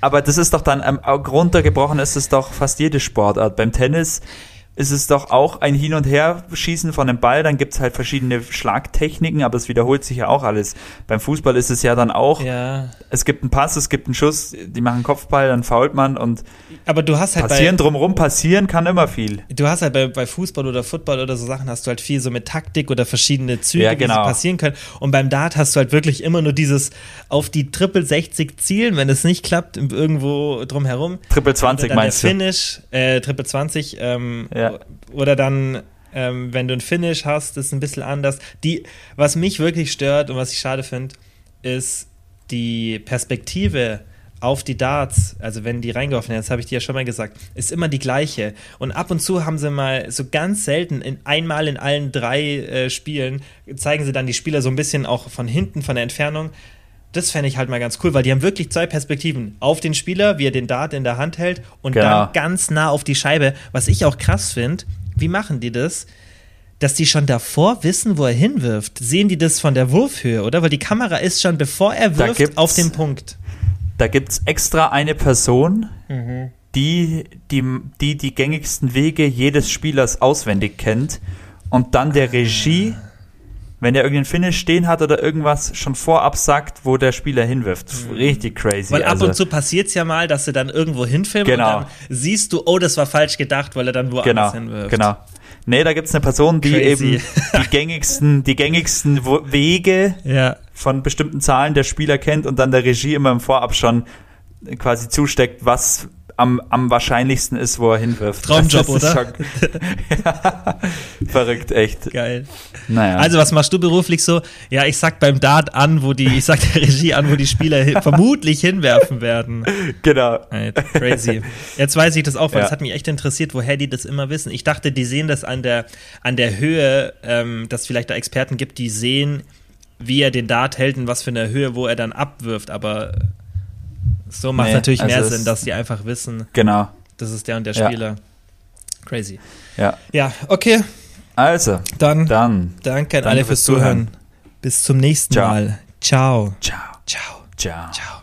aber das ist doch dann, ähm, runtergebrochen ist es doch fast jede Sportart. Beim Tennis ist es doch auch ein Hin- und Herschießen von dem Ball, dann gibt's halt verschiedene Schlagtechniken, aber es wiederholt sich ja auch alles. Beim Fußball ist es ja dann auch, ja. es gibt einen Pass, es gibt einen Schuss, die machen Kopfball, dann fault man und Aber du hast halt passieren bei, drumrum, passieren kann immer viel. du hast halt bei, bei Fußball oder Football oder so Sachen hast du halt viel so mit Taktik oder verschiedene Züge, Ja, genau. sie passieren können. Und beim Dart hast du halt wirklich immer nur dieses auf die Triple 60 zielen, wenn es nicht klappt, irgendwo drumherum. Triple 20 dann meinst du? Finish, äh, Triple 20, ähm, Ja. Oder dann, ähm, wenn du ein Finish hast, ist ein bisschen anders. Die, was mich wirklich stört und was ich schade finde, ist die Perspektive auf die Darts, also wenn die reingeworfen werden, das habe ich dir ja schon mal gesagt, ist immer die gleiche. Und ab und zu haben sie mal so ganz selten, in, einmal in allen drei äh, Spielen, zeigen sie dann die Spieler so ein bisschen auch von hinten, von der Entfernung. Das fände ich halt mal ganz cool, weil die haben wirklich zwei Perspektiven. Auf den Spieler, wie er den Dart in der Hand hält und Genau. dann ganz nah auf die Scheibe. Was ich auch krass finde, wie machen die das? Dass die schon davor wissen, wo er hinwirft. Sehen die das von der Wurfhöhe, oder? Weil die Kamera ist schon, bevor er wirft, auf den Punkt. Da gibt's extra eine Person, Mhm. die, die die die gängigsten Wege jedes Spielers auswendig kennt und dann der Regie, wenn er irgendeinen Finish stehen hat oder irgendwas, schon vorab sagt, wo der Spieler hinwirft. Richtig crazy. Mhm. Weil ab also, und zu passiert es ja mal, dass sie dann irgendwo hinfilmen Genau. und dann siehst du, oh, das war falsch gedacht, weil er dann woanders Genau, hinwirft. genau. Nee, da gibt's eine Person, die Crazy. eben die gängigsten, die gängigsten Wege Ja, von bestimmten Zahlen der Spieler kennt und dann der Regie immer im Vorab schon quasi zusteckt, was am, am wahrscheinlichsten ist, wo er hinwirft. Traumjob, oder? ja, verrückt, echt. geil. Naja. Also, was machst du beruflich so? Ja, ich sag beim Dart an, wo die, ich sag der Regie an, wo die Spieler hi- vermutlich hinwerfen werden. genau. Crazy. Jetzt weiß ich das auch, weil Ja. es hat mich echt interessiert, woher die das immer wissen. Ich dachte, die sehen das an der, an der Höhe, ähm, dass vielleicht da Experten gibt, die sehen, wie er den Dart hält und was für eine Höhe, wo er dann abwirft. Aber so macht Nee, natürlich also mehr Sinn, dass die einfach wissen, Genau. das ist der und der Ja. Spieler. Crazy. Ja. Ja, okay, Also, dann, dann. danke an alle fürs fürs Zuhören. Bis zum nächsten Ciao. Mal. Ciao. Ciao. Ciao. Ciao. Ciao.